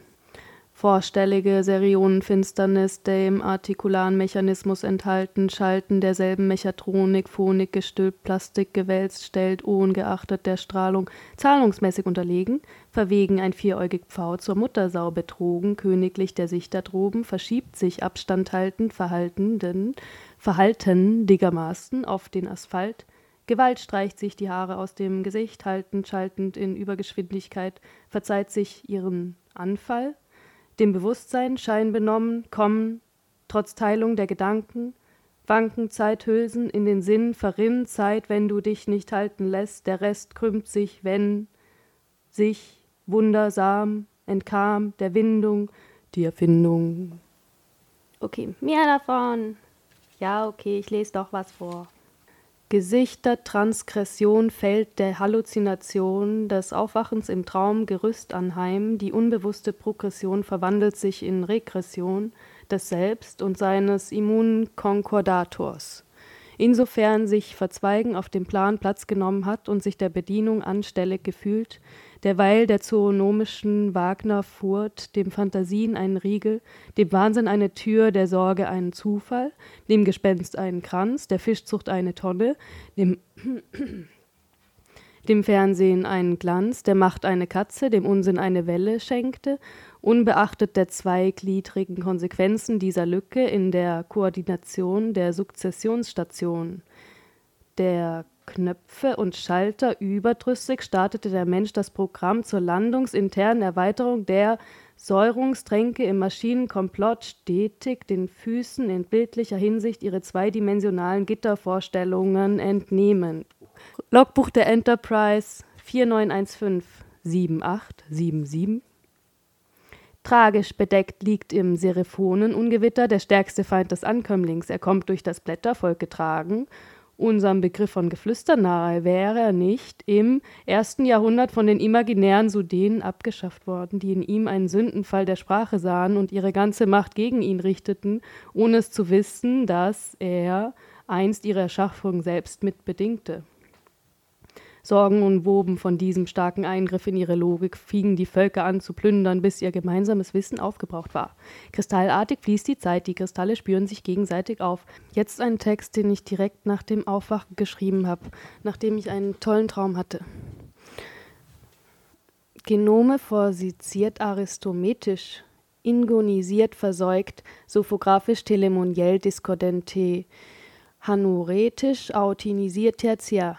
Vorstellige Serionenfinsternis, der im artikularen Mechanismus enthalten, Schalten derselben Mechatronik, Phonik gestülpt, Plastik gewälzt, stellt, ungeachtet der Strahlung, zahlungsmäßig unterlegen, verwegen ein vieräugig Pfau zur Muttersau betrogen, königlich der Sichter droben, verschiebt sich Abstand haltend, verhaltenden, verhalten diggermaßen auf den Asphalt, Gewalt streicht sich die Haare aus dem Gesicht, haltend, schaltend in Übergeschwindigkeit, verzeiht sich ihren Anfall, dem Bewusstsein scheinbenommen, kommen, trotz Teilung der Gedanken, wanken Zeithülsen in den Sinn, verrinn Zeit, wenn du dich nicht halten lässt, der Rest krümmt sich, wenn sich wundersam entkam der Windung, die Erfindung. Okay, mehr davon. Ja, okay, ich lese doch was vor. Gesichter Transgression fällt der Halluzination des Aufwachens im Traum Gerüst anheim, die unbewusste Progression verwandelt sich in Regression des Selbst und seines Immunkonkordators. Insofern sich Verzweigen auf dem Plan Platz genommen hat und sich der Bedienung anstellig gefühlt, derweil der zoonomischen Wagner furt, dem Phantasien einen Riegel, dem Wahnsinn eine Tür, der Sorge einen Zufall, dem Gespenst einen Kranz, der Fischzucht eine Tonne, dem dem Fernsehen einen Glanz, der Macht eine Katze, dem Unsinn eine Welle schenkte, unbeachtet der zweigliedrigen Konsequenzen dieser Lücke in der Koordination der Sukzessionsstation. Der Knöpfe und Schalter überdrüssig startete der Mensch das Programm zur landungsinternen Erweiterung der Säurungstränke im Maschinenkomplott stetig den Füßen in bildlicher Hinsicht ihre zweidimensionalen Gittervorstellungen entnehmen. Logbuch der Enterprise 4915 7877 Tragisch bedeckt liegt im Seriphonenungewitter der stärkste Feind des Ankömmlings. Er kommt durch das Blättervolk getragen unserem Begriff von Geflüster nahe, wäre er nicht im ersten Jahrhundert von den imaginären Sudenen abgeschafft worden, die in ihm einen Sündenfall der Sprache sahen und ihre ganze Macht gegen ihn richteten, ohne es zu wissen, dass er einst ihre Erschaffung selbst mitbedingte. Sorgen und woben von diesem starken Eingriff in ihre Logik, fingen die Völker an zu plündern, bis ihr gemeinsames Wissen aufgebraucht war. Kristallartig fließt die Zeit, die Kristalle spüren sich gegenseitig auf. Jetzt ein Text, den ich direkt nach dem Aufwachen geschrieben habe, nachdem ich einen tollen Traum hatte. Genome forsiziert aristometisch, ingonisiert versäugt, sophographisch telemoniell diskordente, hanuretisch autinisiert tertiär,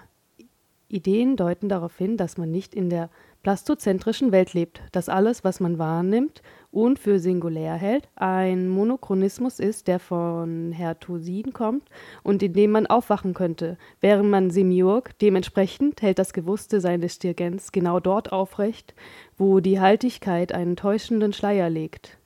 Ideen deuten darauf hin, dass man nicht in der plastozentrischen Welt lebt, dass alles, was man wahrnimmt und für singulär hält, ein Monochronismus ist, der von Hertosin kommt und in dem man aufwachen könnte, während man Semiurg dementsprechend hält das Gewusste seines Dirgens genau dort aufrecht, wo die Haltigkeit einen täuschenden Schleier legt.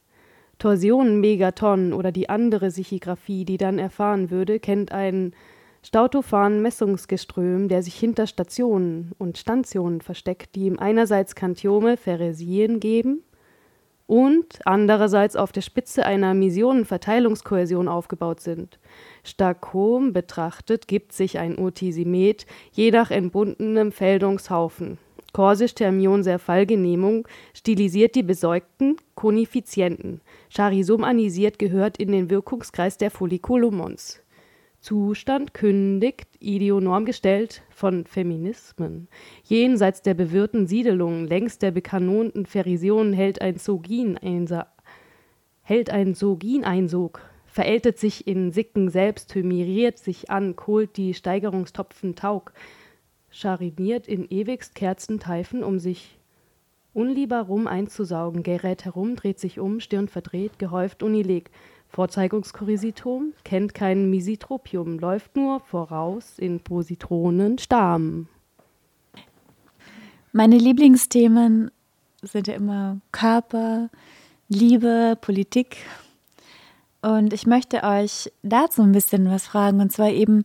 Torsionen Megaton oder die andere Sichigraphie, die dann erfahren würde, kennt einen Stautophan Messungsgeström, der sich hinter Stationen und Stantionen versteckt, die ihm einerseits Kantiome Pheresien geben und andererseits auf der Spitze einer Misionenverteilungskohäsion aufgebaut sind. Stakom betrachtet gibt sich ein Urtisimet je nach entbundenem Feldungshaufen. Korsisch Thermion sehr Fallgenehmung stilisiert die besäugten Konifizienten. Charisum anisiert gehört in den Wirkungskreis der Folliculumons. Zustand kündigt ideonorm gestellt von Feminismen. Jenseits der bewirrten Siedelungen, längs der bekanonten Pherisionen hält ein Sogin hält ein Sogin-Einsog, verältet sich in Sicken selbst, hymiriert sich an, kohlt die Steigerungstopfen Taug, schariniert in ewigst Kerzenteifen, um sich unlieber rum einzusaugen, gerät herum, dreht sich um, Stirn verdreht, gehäuft unileg, Vorzeigungskorisitom kennt kein Misitropium, läuft nur voraus in Positronenstam. Meine Lieblingsthemen sind ja immer Körper, Liebe, Politik. Und ich möchte euch dazu ein bisschen was fragen, und zwar eben,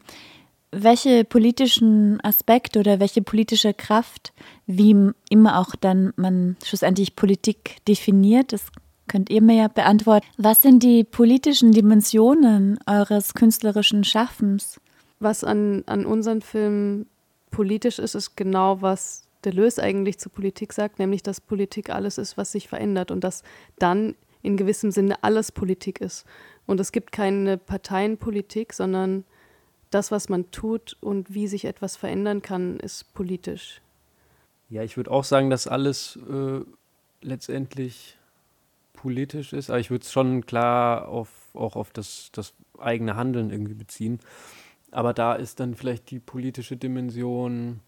welche politischen Aspekte oder welche politische Kraft, wie immer auch dann man schlussendlich Politik definiert, das könnt ihr mir ja beantworten. Was sind die politischen Dimensionen eures künstlerischen Schaffens? Was an, an unseren Filmen politisch ist, ist genau, was Deleuze eigentlich zur Politik sagt, nämlich dass Politik alles ist, was sich verändert und dass dann in gewissem Sinne alles Politik ist. Und es gibt keine Parteienpolitik, sondern das, was man tut und wie sich etwas verändern kann, ist politisch. Ja, ich würde auch sagen, dass alles äh, letztendlich politisch ist, aber ich würde es schon klar auf, auch auf das, das eigene Handeln irgendwie beziehen. Aber da ist dann vielleicht die politische Dimension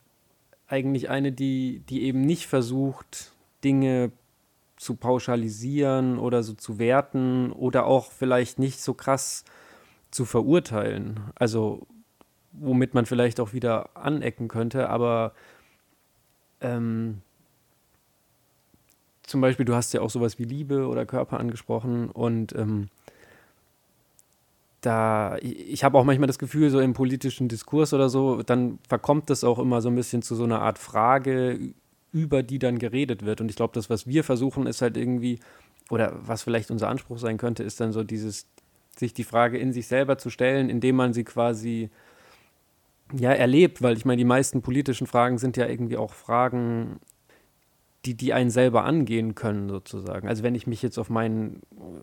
eigentlich eine, die, die eben nicht versucht, Dinge zu pauschalisieren oder so zu werten oder auch vielleicht nicht so krass zu verurteilen. Also womit man vielleicht auch wieder anecken könnte, aber ähm, zum Beispiel, du hast ja auch sowas wie Liebe oder Körper angesprochen und ähm, da, ich habe auch manchmal das Gefühl, so im politischen Diskurs oder so, dann verkommt das auch immer so ein bisschen zu so einer Art Frage, über die dann geredet wird. Und ich glaube, das, was wir versuchen, ist halt irgendwie, oder was vielleicht unser Anspruch sein könnte, ist dann so dieses, sich die Frage in sich selber zu stellen, indem man sie quasi ja erlebt, weil ich meine, die meisten politischen Fragen sind ja irgendwie auch Fragen, die, die einen selber angehen können, sozusagen. Also wenn ich mich jetzt auf meinen,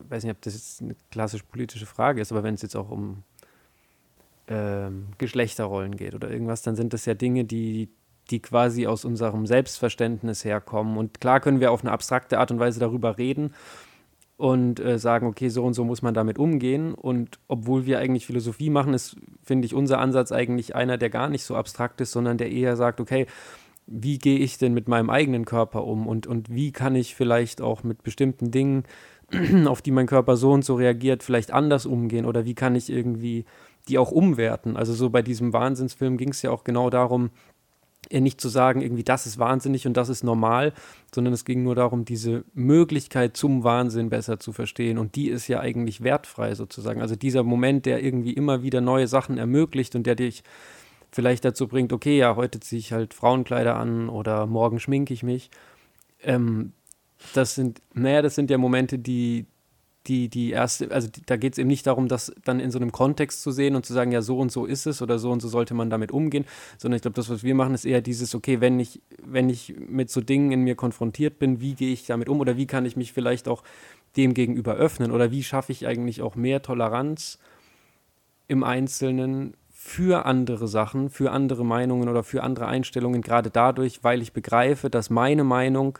weiß nicht, ob das jetzt eine klassisch politische Frage ist, aber wenn es jetzt auch um ähm, Geschlechterrollen geht oder irgendwas, dann sind das ja Dinge, die, die quasi aus unserem Selbstverständnis herkommen. Und klar können wir auf eine abstrakte Art und Weise darüber reden und äh, sagen, okay, so und so muss man damit umgehen. Und obwohl wir eigentlich Philosophie machen, ist, finde ich, unser Ansatz eigentlich einer, der gar nicht so abstrakt ist, sondern der eher sagt, okay, wie gehe ich denn mit meinem eigenen Körper um und, und wie kann ich vielleicht auch mit bestimmten Dingen, auf die mein Körper so und so reagiert, vielleicht anders umgehen oder wie kann ich irgendwie die auch umwerten. Also so bei diesem Wahnsinnsfilm ging es ja auch genau darum, nicht zu sagen, irgendwie das ist wahnsinnig und das ist normal, sondern es ging nur darum, diese Möglichkeit zum Wahnsinn besser zu verstehen. Und die ist ja eigentlich wertfrei sozusagen. Also dieser Moment, der irgendwie immer wieder neue Sachen ermöglicht und der dich vielleicht dazu bringt, okay, ja, heute ziehe ich halt Frauenkleider an oder morgen schminke ich mich. Ähm, das sind, naja, das sind ja Momente, die, die, die erste, also die, da geht es eben nicht darum, das dann in so einem Kontext zu sehen und zu sagen, ja, so und so ist es oder so und so sollte man damit umgehen, sondern ich glaube, das, was wir machen, ist eher dieses, okay, wenn ich, wenn ich mit so Dingen in mir konfrontiert bin, wie gehe ich damit um oder wie kann ich mich vielleicht auch dem gegenüber öffnen oder wie schaffe ich eigentlich auch mehr Toleranz im Einzelnen für andere Sachen, für andere Meinungen oder für andere Einstellungen, gerade dadurch, weil ich begreife, dass meine Meinung,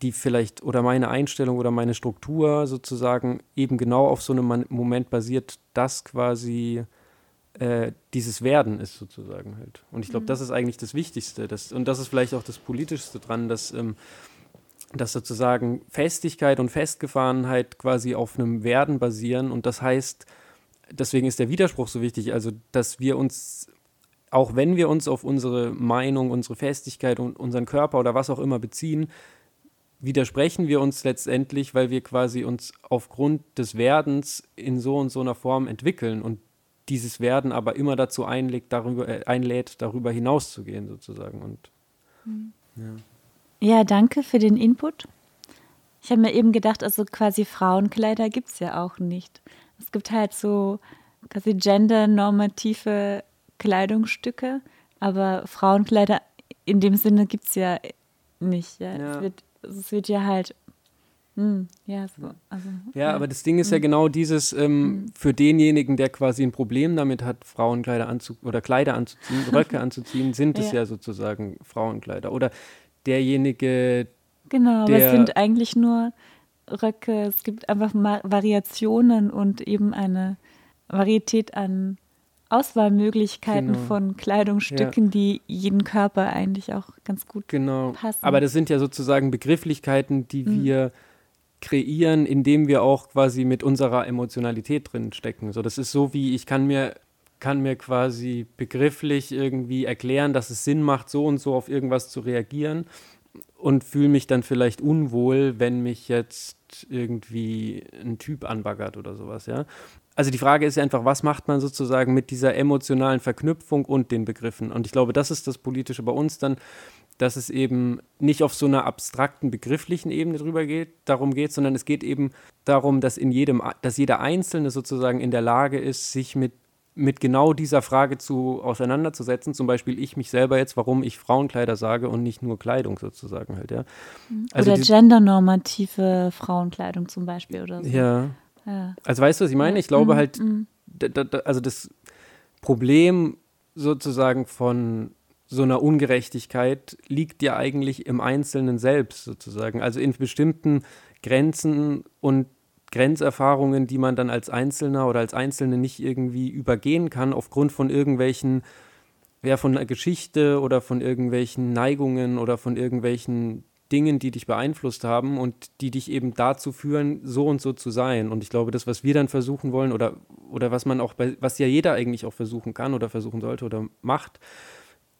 die vielleicht oder meine Einstellung oder meine Struktur sozusagen eben genau auf so einem Moment basiert, dass quasi äh, dieses Werden ist sozusagen halt. Und ich glaube, mhm. das ist eigentlich das Wichtigste. Das, und das ist vielleicht auch das Politischste dran, dass, ähm, dass sozusagen Festigkeit und Festgefahrenheit quasi auf einem Werden basieren. Und das heißt, deswegen ist der Widerspruch so wichtig, also dass wir uns, auch wenn wir uns auf unsere Meinung, unsere Festigkeit und unseren Körper oder was auch immer beziehen, widersprechen wir uns letztendlich, weil wir quasi uns aufgrund des Werdens in so und so einer Form entwickeln und dieses Werden aber immer dazu einlegt, darüber, äh, einlädt, darüber hinauszugehen sozusagen. Und, mhm. ja. ja, danke für den Input. Ich habe mir eben gedacht, also quasi Frauenkleider gibt es ja auch nicht. Es gibt halt so quasi gendernormative Kleidungsstücke, aber Frauenkleider in dem Sinne gibt es ja nicht. Ja. ja. Es, wird, es wird ja halt hm, ja, so. Also, ja, aber das Ding ist ja hm. genau dieses, ähm, hm. für denjenigen, der quasi ein Problem damit hat, Frauenkleider anzu oder Kleider anzuziehen, Röcke anzuziehen, sind es ja. ja sozusagen Frauenkleider. Oder derjenige, Genau, der, aber es sind eigentlich nur Röcke, es gibt einfach Variationen und eben eine Varietät an Auswahlmöglichkeiten genau. von Kleidungsstücken, ja. die jeden Körper eigentlich auch ganz gut genau. passen. Aber das sind ja sozusagen Begrifflichkeiten, die mhm. wir kreieren, indem wir auch quasi mit unserer Emotionalität drin stecken. So, das ist so wie ich kann mir kann mir quasi begrifflich irgendwie erklären, dass es Sinn macht, so und so auf irgendwas zu reagieren und fühle mich dann vielleicht unwohl, wenn mich jetzt irgendwie ein Typ anbaggert oder sowas, ja. Also die Frage ist einfach, was macht man sozusagen mit dieser emotionalen Verknüpfung und den Begriffen? Und ich glaube, das ist das Politische bei uns dann, dass es eben nicht auf so einer abstrakten begrifflichen Ebene drüber geht, darum geht, sondern es geht eben darum, dass in jedem, dass jeder Einzelne sozusagen in der Lage ist, sich mit mit genau dieser Frage zu auseinanderzusetzen. Zum Beispiel ich mich selber jetzt, warum ich Frauenkleider sage und nicht nur Kleidung sozusagen halt, ja. Mhm. Also oder gendernormative Frauenkleidung zum Beispiel oder so. Ja. ja. Also weißt du, was ich meine? Ich glaube mhm. halt, mhm. also das Problem sozusagen von so einer Ungerechtigkeit liegt ja eigentlich im Einzelnen selbst sozusagen. Also in bestimmten Grenzen und Grenzerfahrungen, die man dann als Einzelner oder als Einzelne nicht irgendwie übergehen kann, aufgrund von irgendwelchen, ja, von einer Geschichte oder von irgendwelchen Neigungen oder von irgendwelchen Dingen, die dich beeinflusst haben und die dich eben dazu führen, so und so zu sein. Und ich glaube, das, was wir dann versuchen wollen oder, oder was man auch bei, was ja jeder eigentlich auch versuchen kann oder versuchen sollte oder macht,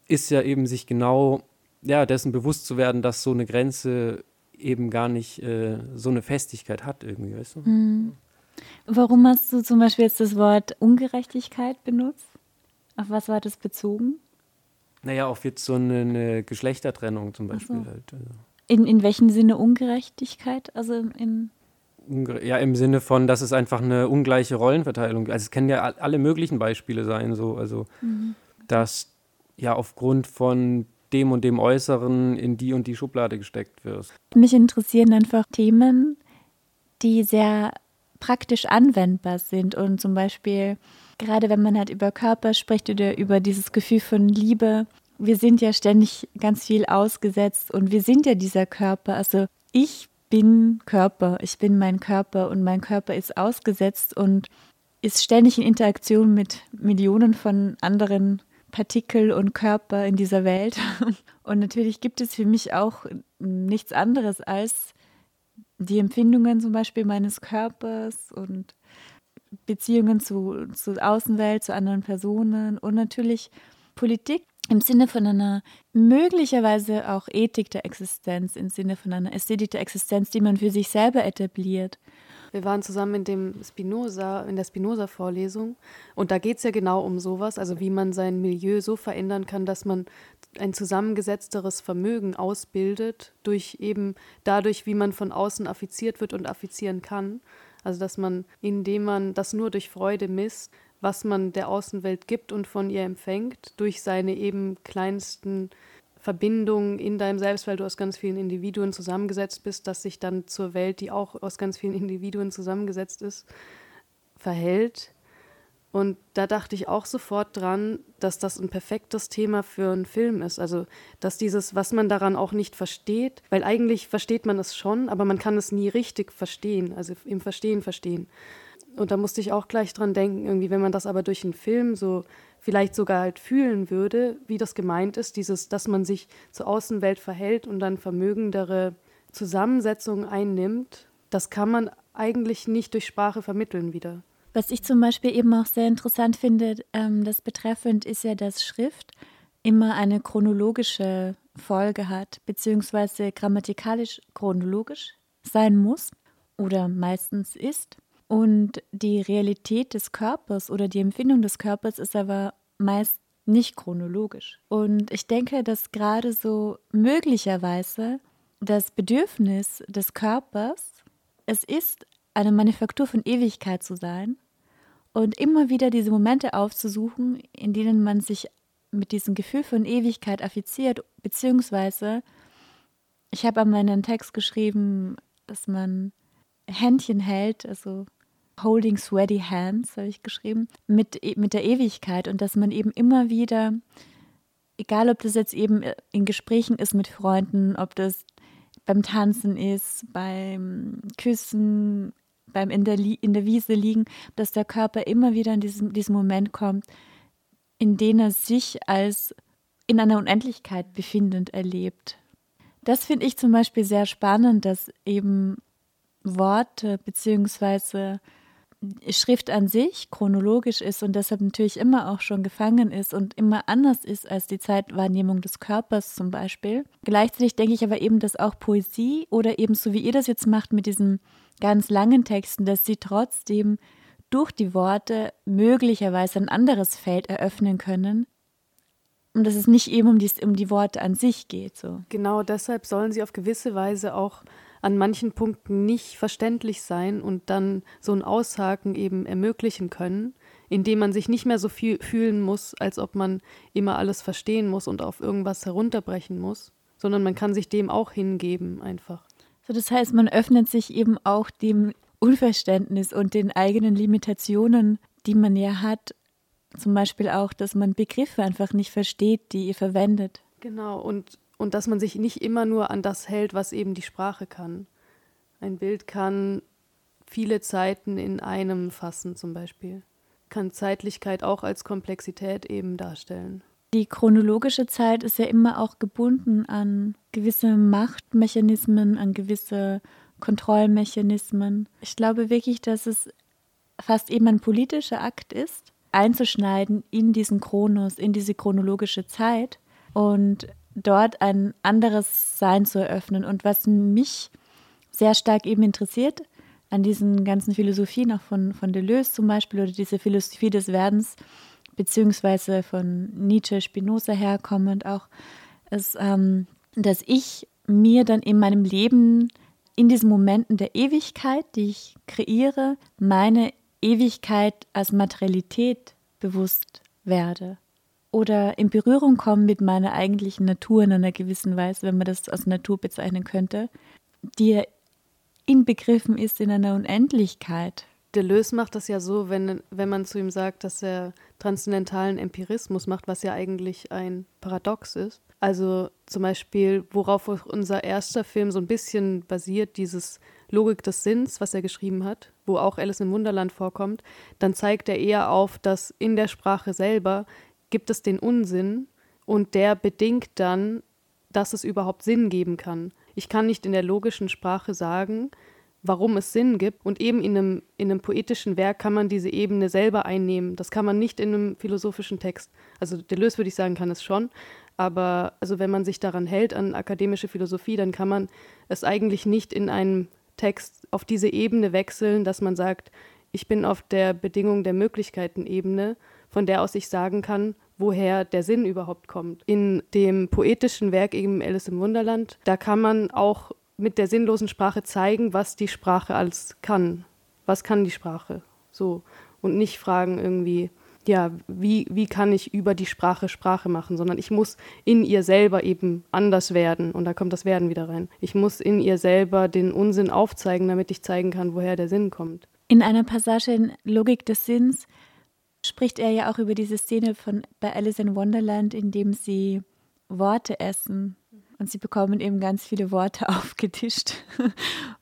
ist ja eben sich genau ja, dessen bewusst zu werden, dass so eine Grenze eben gar nicht äh, so eine Festigkeit hat irgendwie, weißt du? Mhm. Warum hast du zum Beispiel jetzt das Wort Ungerechtigkeit benutzt? Auf was war das bezogen? Naja, auf jetzt so eine, eine Geschlechtertrennung zum Beispiel so. halt. Also. In, in welchem Sinne Ungerechtigkeit? Also im ja, im Sinne von, dass es einfach eine ungleiche Rollenverteilung Also es können ja alle möglichen Beispiele sein, so, also mhm. dass ja aufgrund von dem und dem Äußeren in die und die Schublade gesteckt wirst. Mich interessieren einfach Themen, die sehr praktisch anwendbar sind und zum Beispiel gerade wenn man halt über Körper spricht oder über dieses Gefühl von Liebe, wir sind ja ständig ganz viel ausgesetzt und wir sind ja dieser Körper. Also ich bin Körper, ich bin mein Körper und mein Körper ist ausgesetzt und ist ständig in Interaktion mit Millionen von anderen Partikel und Körper in dieser Welt. Und natürlich gibt es für mich auch nichts anderes als die Empfindungen zum Beispiel meines Körpers und Beziehungen zu, zur Außenwelt, zu anderen Personen und natürlich Politik im Sinne von einer möglicherweise auch Ethik der Existenz, im Sinne von einer Ästhetik der Existenz, die man für sich selber etabliert. Wir waren zusammen in dem Spinoza, in der Spinoza-Vorlesung und da geht es ja genau um sowas, also wie man sein Milieu so verändern kann, dass man ein zusammengesetzteres Vermögen ausbildet, durch eben dadurch, wie man von außen affiziert wird und affizieren kann. Also dass man, indem man das nur durch Freude misst, was man der Außenwelt gibt und von ihr empfängt, durch seine eben kleinsten Verbindung in deinem Selbst, weil du aus ganz vielen Individuen zusammengesetzt bist, dass sich dann zur Welt, die auch aus ganz vielen Individuen zusammengesetzt ist, verhält. Und da dachte ich auch sofort dran, dass das ein perfektes Thema für einen Film ist. Also, dass dieses, was man daran auch nicht versteht, weil eigentlich versteht man es schon, aber man kann es nie richtig verstehen, also im Verstehen verstehen. Und da musste ich auch gleich dran denken, irgendwie, wenn man das aber durch einen Film so vielleicht sogar halt fühlen würde, wie das gemeint ist, dieses, dass man sich zur Außenwelt verhält und dann vermögendere Zusammensetzungen einnimmt, das kann man eigentlich nicht durch Sprache vermitteln wieder. Was ich zum Beispiel eben auch sehr interessant finde, ähm, das betreffend ist ja, dass Schrift immer eine chronologische Folge hat, beziehungsweise grammatikalisch chronologisch sein muss oder meistens ist. Und die Realität des Körpers oder die Empfindung des Körpers ist aber meist nicht chronologisch. Und ich denke, dass gerade so möglicherweise das Bedürfnis des Körpers, es ist eine Manufaktur von Ewigkeit zu sein und immer wieder diese Momente aufzusuchen, in denen man sich mit diesem Gefühl von Ewigkeit affiziert, beziehungsweise ich habe an meinen Text geschrieben, dass man Händchen hält, also Holding Sweaty Hands, habe ich geschrieben, mit, e, mit der Ewigkeit und dass man eben immer wieder, egal ob das jetzt eben in Gesprächen ist mit Freunden, ob das beim Tanzen ist, beim Küssen, beim in der, in der Wiese liegen, dass der Körper immer wieder in diesen, diesen Moment kommt, in dem er sich als in einer Unendlichkeit befindend erlebt. Das finde ich zum Beispiel sehr spannend, dass eben Worte beziehungsweise Schrift an sich chronologisch ist und deshalb natürlich immer auch schon gefangen ist und immer anders ist als die Zeitwahrnehmung des Körpers zum Beispiel. Gleichzeitig denke ich aber eben, dass auch Poesie oder eben so wie ihr das jetzt macht mit diesen ganz langen Texten, dass sie trotzdem durch die Worte möglicherweise ein anderes Feld eröffnen können, und dass es nicht eben um die, um die Worte an sich geht. So. Genau deshalb sollen sie auf gewisse Weise auch an manchen Punkten nicht verständlich sein und dann so ein Aushaken eben ermöglichen können, in dem man sich nicht mehr so viel fühlen muss, als ob man immer alles verstehen muss und auf irgendwas herunterbrechen muss, sondern man kann sich dem auch hingeben einfach. So, das heißt, man öffnet sich eben auch dem Unverständnis und den eigenen Limitationen, die man ja hat. Zum Beispiel auch, dass man Begriffe einfach nicht versteht, die ihr verwendet. Genau, und, und dass man sich nicht immer nur an das hält, was eben die Sprache kann. Ein Bild kann viele Zeiten in einem fassen, zum Beispiel. Kann Zeitlichkeit auch als Komplexität eben darstellen. Die chronologische Zeit ist ja immer auch gebunden an gewisse Machtmechanismen, an gewisse Kontrollmechanismen. Ich glaube wirklich, dass es fast eben ein politischer Akt ist, einzuschneiden in diesen Chronos, in diese chronologische Zeit und dort ein anderes Sein zu eröffnen. Und was mich sehr stark eben interessiert an diesen ganzen Philosophien, auch von, von Deleuze zum Beispiel, oder diese Philosophie des Werdens, beziehungsweise von Nietzsche, Spinoza herkommend auch, ist, ähm, dass ich mir dann in meinem Leben in diesen Momenten der Ewigkeit, die ich kreiere, meine Ewigkeit als Materialität bewusst werde oder in Berührung kommen mit meiner eigentlichen Natur in einer gewissen Weise, wenn man das als Natur bezeichnen könnte, die inbegriffen ist in einer Unendlichkeit. Deleuze macht das ja so, wenn, wenn man zu ihm sagt, dass er transzendentalen Empirismus macht, was ja eigentlich ein Paradox ist. Also zum Beispiel, worauf unser erster Film so ein bisschen basiert, dieses Logik des Sinns, was er geschrieben hat, wo auch Alice im Wunderland vorkommt, dann zeigt er eher auf, dass in der Sprache selber gibt es den Unsinn und der bedingt dann, dass es überhaupt Sinn geben kann. Ich kann nicht in der logischen Sprache sagen, warum es Sinn gibt. Und eben in einem, in einem poetischen Werk kann man diese Ebene selber einnehmen. Das kann man nicht in einem philosophischen Text. Also Deleuze würde ich sagen, kann es schon. Aber also wenn man sich daran hält, an akademische Philosophie, dann kann man es eigentlich nicht in einem Text auf diese Ebene wechseln, dass man sagt, ich bin auf der Bedingung der Möglichkeiten-Ebene von der aus ich sagen kann, woher der Sinn überhaupt kommt. In dem poetischen Werk eben Alice im Wunderland, da kann man auch mit der sinnlosen Sprache zeigen, was die Sprache alles kann. Was kann die Sprache? So. Und nicht fragen irgendwie, ja, wie, wie kann ich über die Sprache Sprache machen, sondern ich muss in ihr selber eben anders werden. Und da kommt das Werden wieder rein. Ich muss in ihr selber den Unsinn aufzeigen, damit ich zeigen kann, woher der Sinn kommt. In einer Passage in Logik des Sinns spricht er ja auch über diese Szene von bei Alice in Wonderland, in dem sie Worte essen. Und sie bekommen eben ganz viele Worte aufgetischt.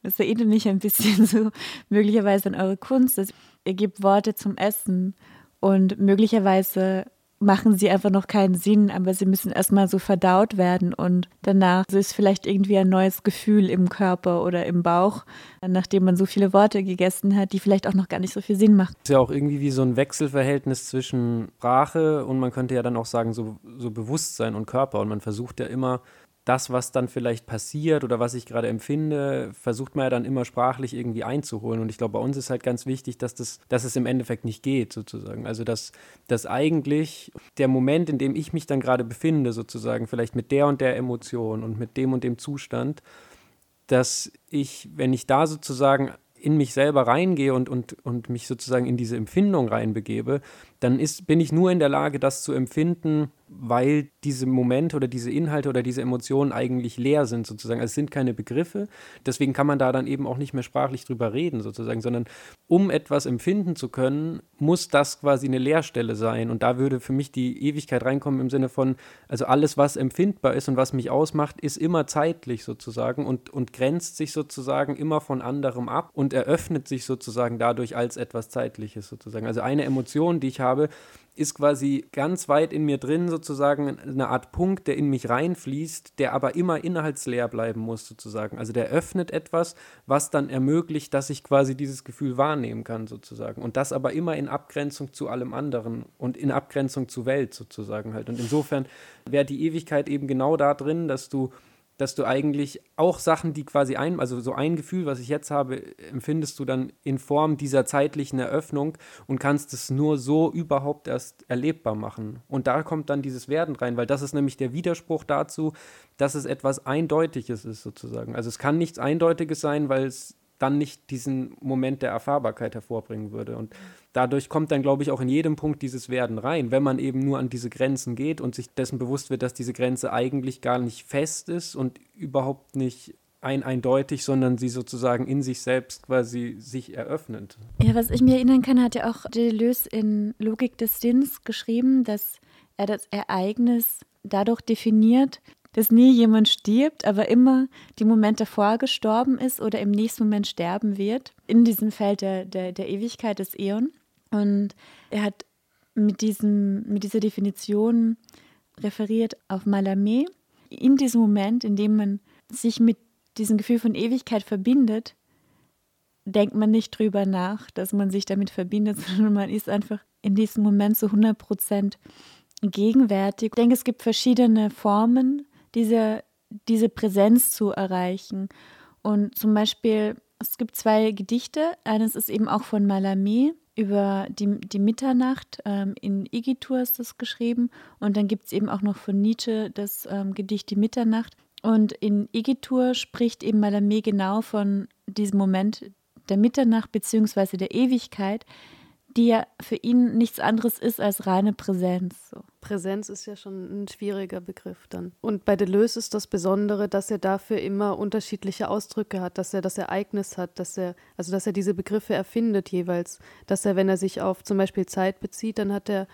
Das erinnert mich ein bisschen so möglicherweise an eure Kunst. Ihr gebt Worte zum Essen und möglicherweise machen sie einfach noch keinen Sinn, aber sie müssen erstmal so verdaut werden und danach ist vielleicht irgendwie ein neues Gefühl im Körper oder im Bauch, nachdem man so viele Worte gegessen hat, die vielleicht auch noch gar nicht so viel Sinn machen. Ist ja auch irgendwie wie so ein Wechselverhältnis zwischen Sprache und man könnte ja dann auch sagen, so, so Bewusstsein und Körper und man versucht ja immer das, was dann vielleicht passiert oder was ich gerade empfinde, versucht man ja dann immer sprachlich irgendwie einzuholen. Und ich glaube, bei uns ist halt ganz wichtig, dass, das, dass es im Endeffekt nicht geht, sozusagen. Also, dass, dass eigentlich der Moment, in dem ich mich dann gerade befinde, sozusagen, vielleicht mit der und der Emotion und mit dem und dem Zustand, dass ich, wenn ich da sozusagen in mich selber reingehe und, und, und mich sozusagen in diese Empfindung reinbegebe, dann ist, bin ich nur in der Lage, das zu empfinden, weil diese Momente oder diese Inhalte oder diese Emotionen eigentlich leer sind, sozusagen. Also es sind keine Begriffe. Deswegen kann man da dann eben auch nicht mehr sprachlich drüber reden, sozusagen, sondern um etwas empfinden zu können, muss das quasi eine Leerstelle sein. Und da würde für mich die Ewigkeit reinkommen im Sinne von, also alles, was empfindbar ist und was mich ausmacht, ist immer zeitlich sozusagen und, und grenzt sich sozusagen immer von anderem ab und eröffnet sich sozusagen dadurch als etwas Zeitliches sozusagen. Also eine Emotion, die ich habe, ist quasi ganz weit in mir drin sozusagen eine Art Punkt, der in mich reinfließt, der aber immer inhaltsleer bleiben muss sozusagen. Also der öffnet etwas, was dann ermöglicht, dass ich quasi dieses Gefühl wahrnehmen kann sozusagen. Und das aber immer in Abgrenzung zu allem anderen und in Abgrenzung zur Welt sozusagen halt. Und insofern wäre die Ewigkeit eben genau da drin, dass du dass du eigentlich auch Sachen, die quasi ein, also so ein Gefühl, was ich jetzt habe, empfindest du dann in Form dieser zeitlichen Eröffnung und kannst es nur so überhaupt erst erlebbar machen. Und da kommt dann dieses Werden rein, weil das ist nämlich der Widerspruch dazu, dass es etwas Eindeutiges ist sozusagen. Also es kann nichts Eindeutiges sein, weil es dann nicht diesen Moment der Erfahrbarkeit hervorbringen würde. Und dadurch kommt dann, glaube ich, auch in jedem Punkt dieses Werden rein, wenn man eben nur an diese Grenzen geht und sich dessen bewusst wird, dass diese Grenze eigentlich gar nicht fest ist und überhaupt nicht ein eindeutig, sondern sie sozusagen in sich selbst quasi sich eröffnet. Ja, was ich mir erinnern kann, hat ja auch Deleuze in Logik des Sinns geschrieben, dass er das Ereignis dadurch definiert, dass nie jemand stirbt, aber immer die Moment davor gestorben ist oder im nächsten Moment sterben wird, in diesem Feld der, der, der Ewigkeit des Eon. Und er hat mit, diesem, mit dieser Definition referiert auf Mallarmé. In diesem Moment, in dem man sich mit diesem Gefühl von Ewigkeit verbindet, denkt man nicht drüber nach, dass man sich damit verbindet, sondern man ist einfach in diesem Moment zu 100 Prozent gegenwärtig. Ich denke, es gibt verschiedene Formen, diese, diese Präsenz zu erreichen. Und zum Beispiel, es gibt zwei Gedichte. Eines ist eben auch von Mallarmé über die, die Mitternacht. Ähm, in Igitur ist das geschrieben. Und dann gibt es eben auch noch von Nietzsche das ähm, Gedicht Die Mitternacht. Und in Igitur spricht eben Mallarmé genau von diesem Moment der Mitternacht bzw. der Ewigkeit, die ja für ihn nichts anderes ist als reine Präsenz. So. Präsenz ist ja schon ein schwieriger Begriff dann. Und bei Deleuze ist das Besondere, dass er dafür immer unterschiedliche Ausdrücke hat, dass er das Ereignis hat, dass er, also dass er diese Begriffe erfindet jeweils, dass er, wenn er sich auf zum Beispiel Zeit bezieht, dann hat er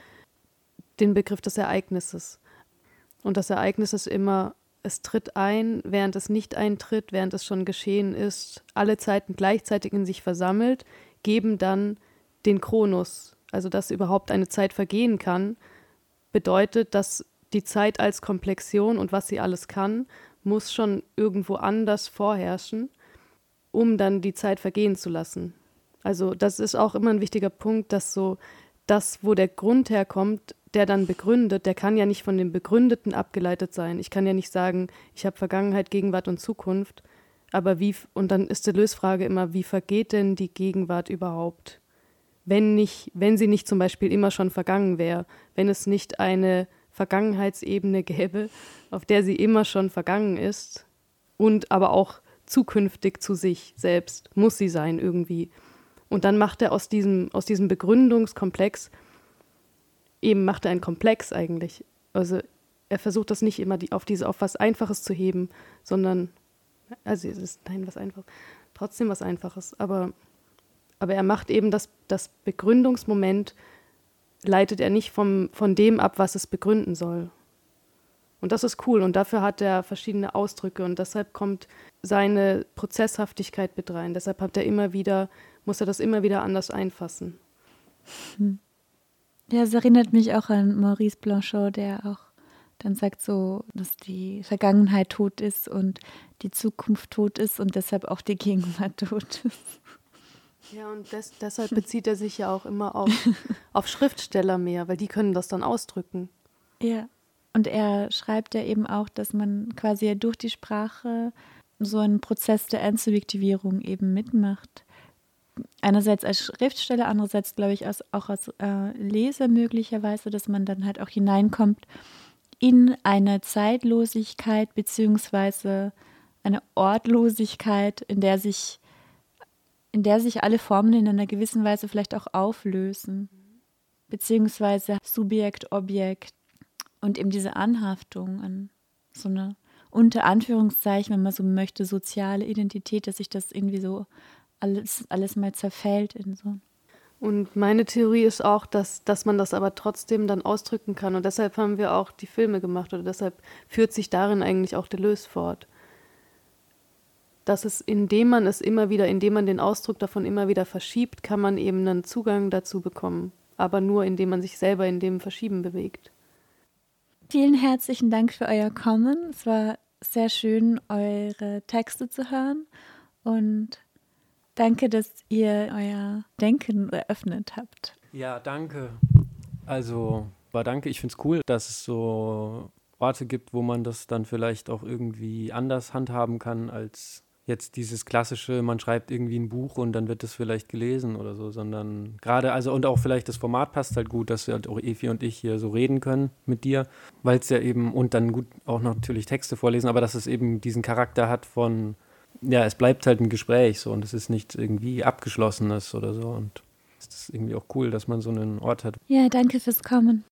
den Begriff des Ereignisses. Und das Ereignis ist immer, es tritt ein, während es nicht eintritt, während es schon geschehen ist, alle Zeiten gleichzeitig in sich versammelt, geben dann den Chronus, also dass überhaupt eine Zeit vergehen kann, bedeutet, dass die Zeit als Komplexion und was sie alles kann, muss schon irgendwo anders vorherrschen, um dann die Zeit vergehen zu lassen. Also das ist auch immer ein wichtiger Punkt, dass so das, wo der Grund herkommt, der dann begründet, der kann ja nicht von dem Begründeten abgeleitet sein. Ich kann ja nicht sagen, ich habe Vergangenheit, Gegenwart und Zukunft, aber wie, und dann ist die Lösfrage immer, wie vergeht denn die Gegenwart überhaupt? Wenn, nicht, wenn sie nicht zum Beispiel immer schon vergangen wäre, wenn es nicht eine Vergangenheitsebene gäbe, auf der sie immer schon vergangen ist und aber auch zukünftig zu sich selbst, muss sie sein irgendwie. Und dann macht er aus diesem, aus diesem Begründungskomplex, eben macht er einen Komplex eigentlich. Also er versucht das nicht immer die, auf diese, auf was Einfaches zu heben, sondern, also es ist, nein, was Einfaches, trotzdem was Einfaches, aber aber er macht eben das, das Begründungsmoment, leitet er nicht vom, von dem ab, was es begründen soll. Und das ist cool und dafür hat er verschiedene Ausdrücke und deshalb kommt seine Prozesshaftigkeit mit rein. Deshalb hat er immer wieder, muss er das immer wieder anders einfassen. Hm. Ja, es erinnert mich auch an Maurice Blanchot, der auch dann sagt so, dass die Vergangenheit tot ist und die Zukunft tot ist und deshalb auch die Gegenwart tot ist. Ja, und des, deshalb bezieht er sich ja auch immer auf, auf Schriftsteller mehr, weil die können das dann ausdrücken. Ja, und er schreibt ja eben auch, dass man quasi durch die Sprache so einen Prozess der Entsubjektivierung eben mitmacht. Einerseits als Schriftsteller, andererseits glaube ich auch als äh, Leser möglicherweise, dass man dann halt auch hineinkommt in eine Zeitlosigkeit beziehungsweise eine Ortlosigkeit, in der sich in der sich alle Formen in einer gewissen Weise vielleicht auch auflösen, beziehungsweise Subjekt, Objekt und eben diese Anhaftung an so eine unter Anführungszeichen, wenn man so möchte, soziale Identität, dass sich das irgendwie so alles, alles mal zerfällt in so. Und meine Theorie ist auch, dass, dass man das aber trotzdem dann ausdrücken kann. Und deshalb haben wir auch die Filme gemacht oder deshalb führt sich darin eigentlich auch Deleuze fort dass es, indem man es immer wieder, indem man den Ausdruck davon immer wieder verschiebt, kann man eben einen Zugang dazu bekommen. Aber nur, indem man sich selber in dem Verschieben bewegt. Vielen herzlichen Dank für euer Kommen. Es war sehr schön, eure Texte zu hören. Und danke, dass ihr euer Denken eröffnet habt. Ja, danke. Also, war danke. Ich finde es cool, dass es so Orte gibt, wo man das dann vielleicht auch irgendwie anders handhaben kann als jetzt dieses klassische, man schreibt irgendwie ein Buch und dann wird es vielleicht gelesen oder so, sondern gerade, also und auch vielleicht das Format passt halt gut, dass wir halt auch Efi und ich hier so reden können mit dir, weil es ja eben und dann gut auch natürlich Texte vorlesen, aber dass es eben diesen Charakter hat von ja, es bleibt halt ein Gespräch so und es ist nicht irgendwie abgeschlossenes oder so und es ist irgendwie auch cool, dass man so einen Ort hat. Ja, danke fürs Kommen.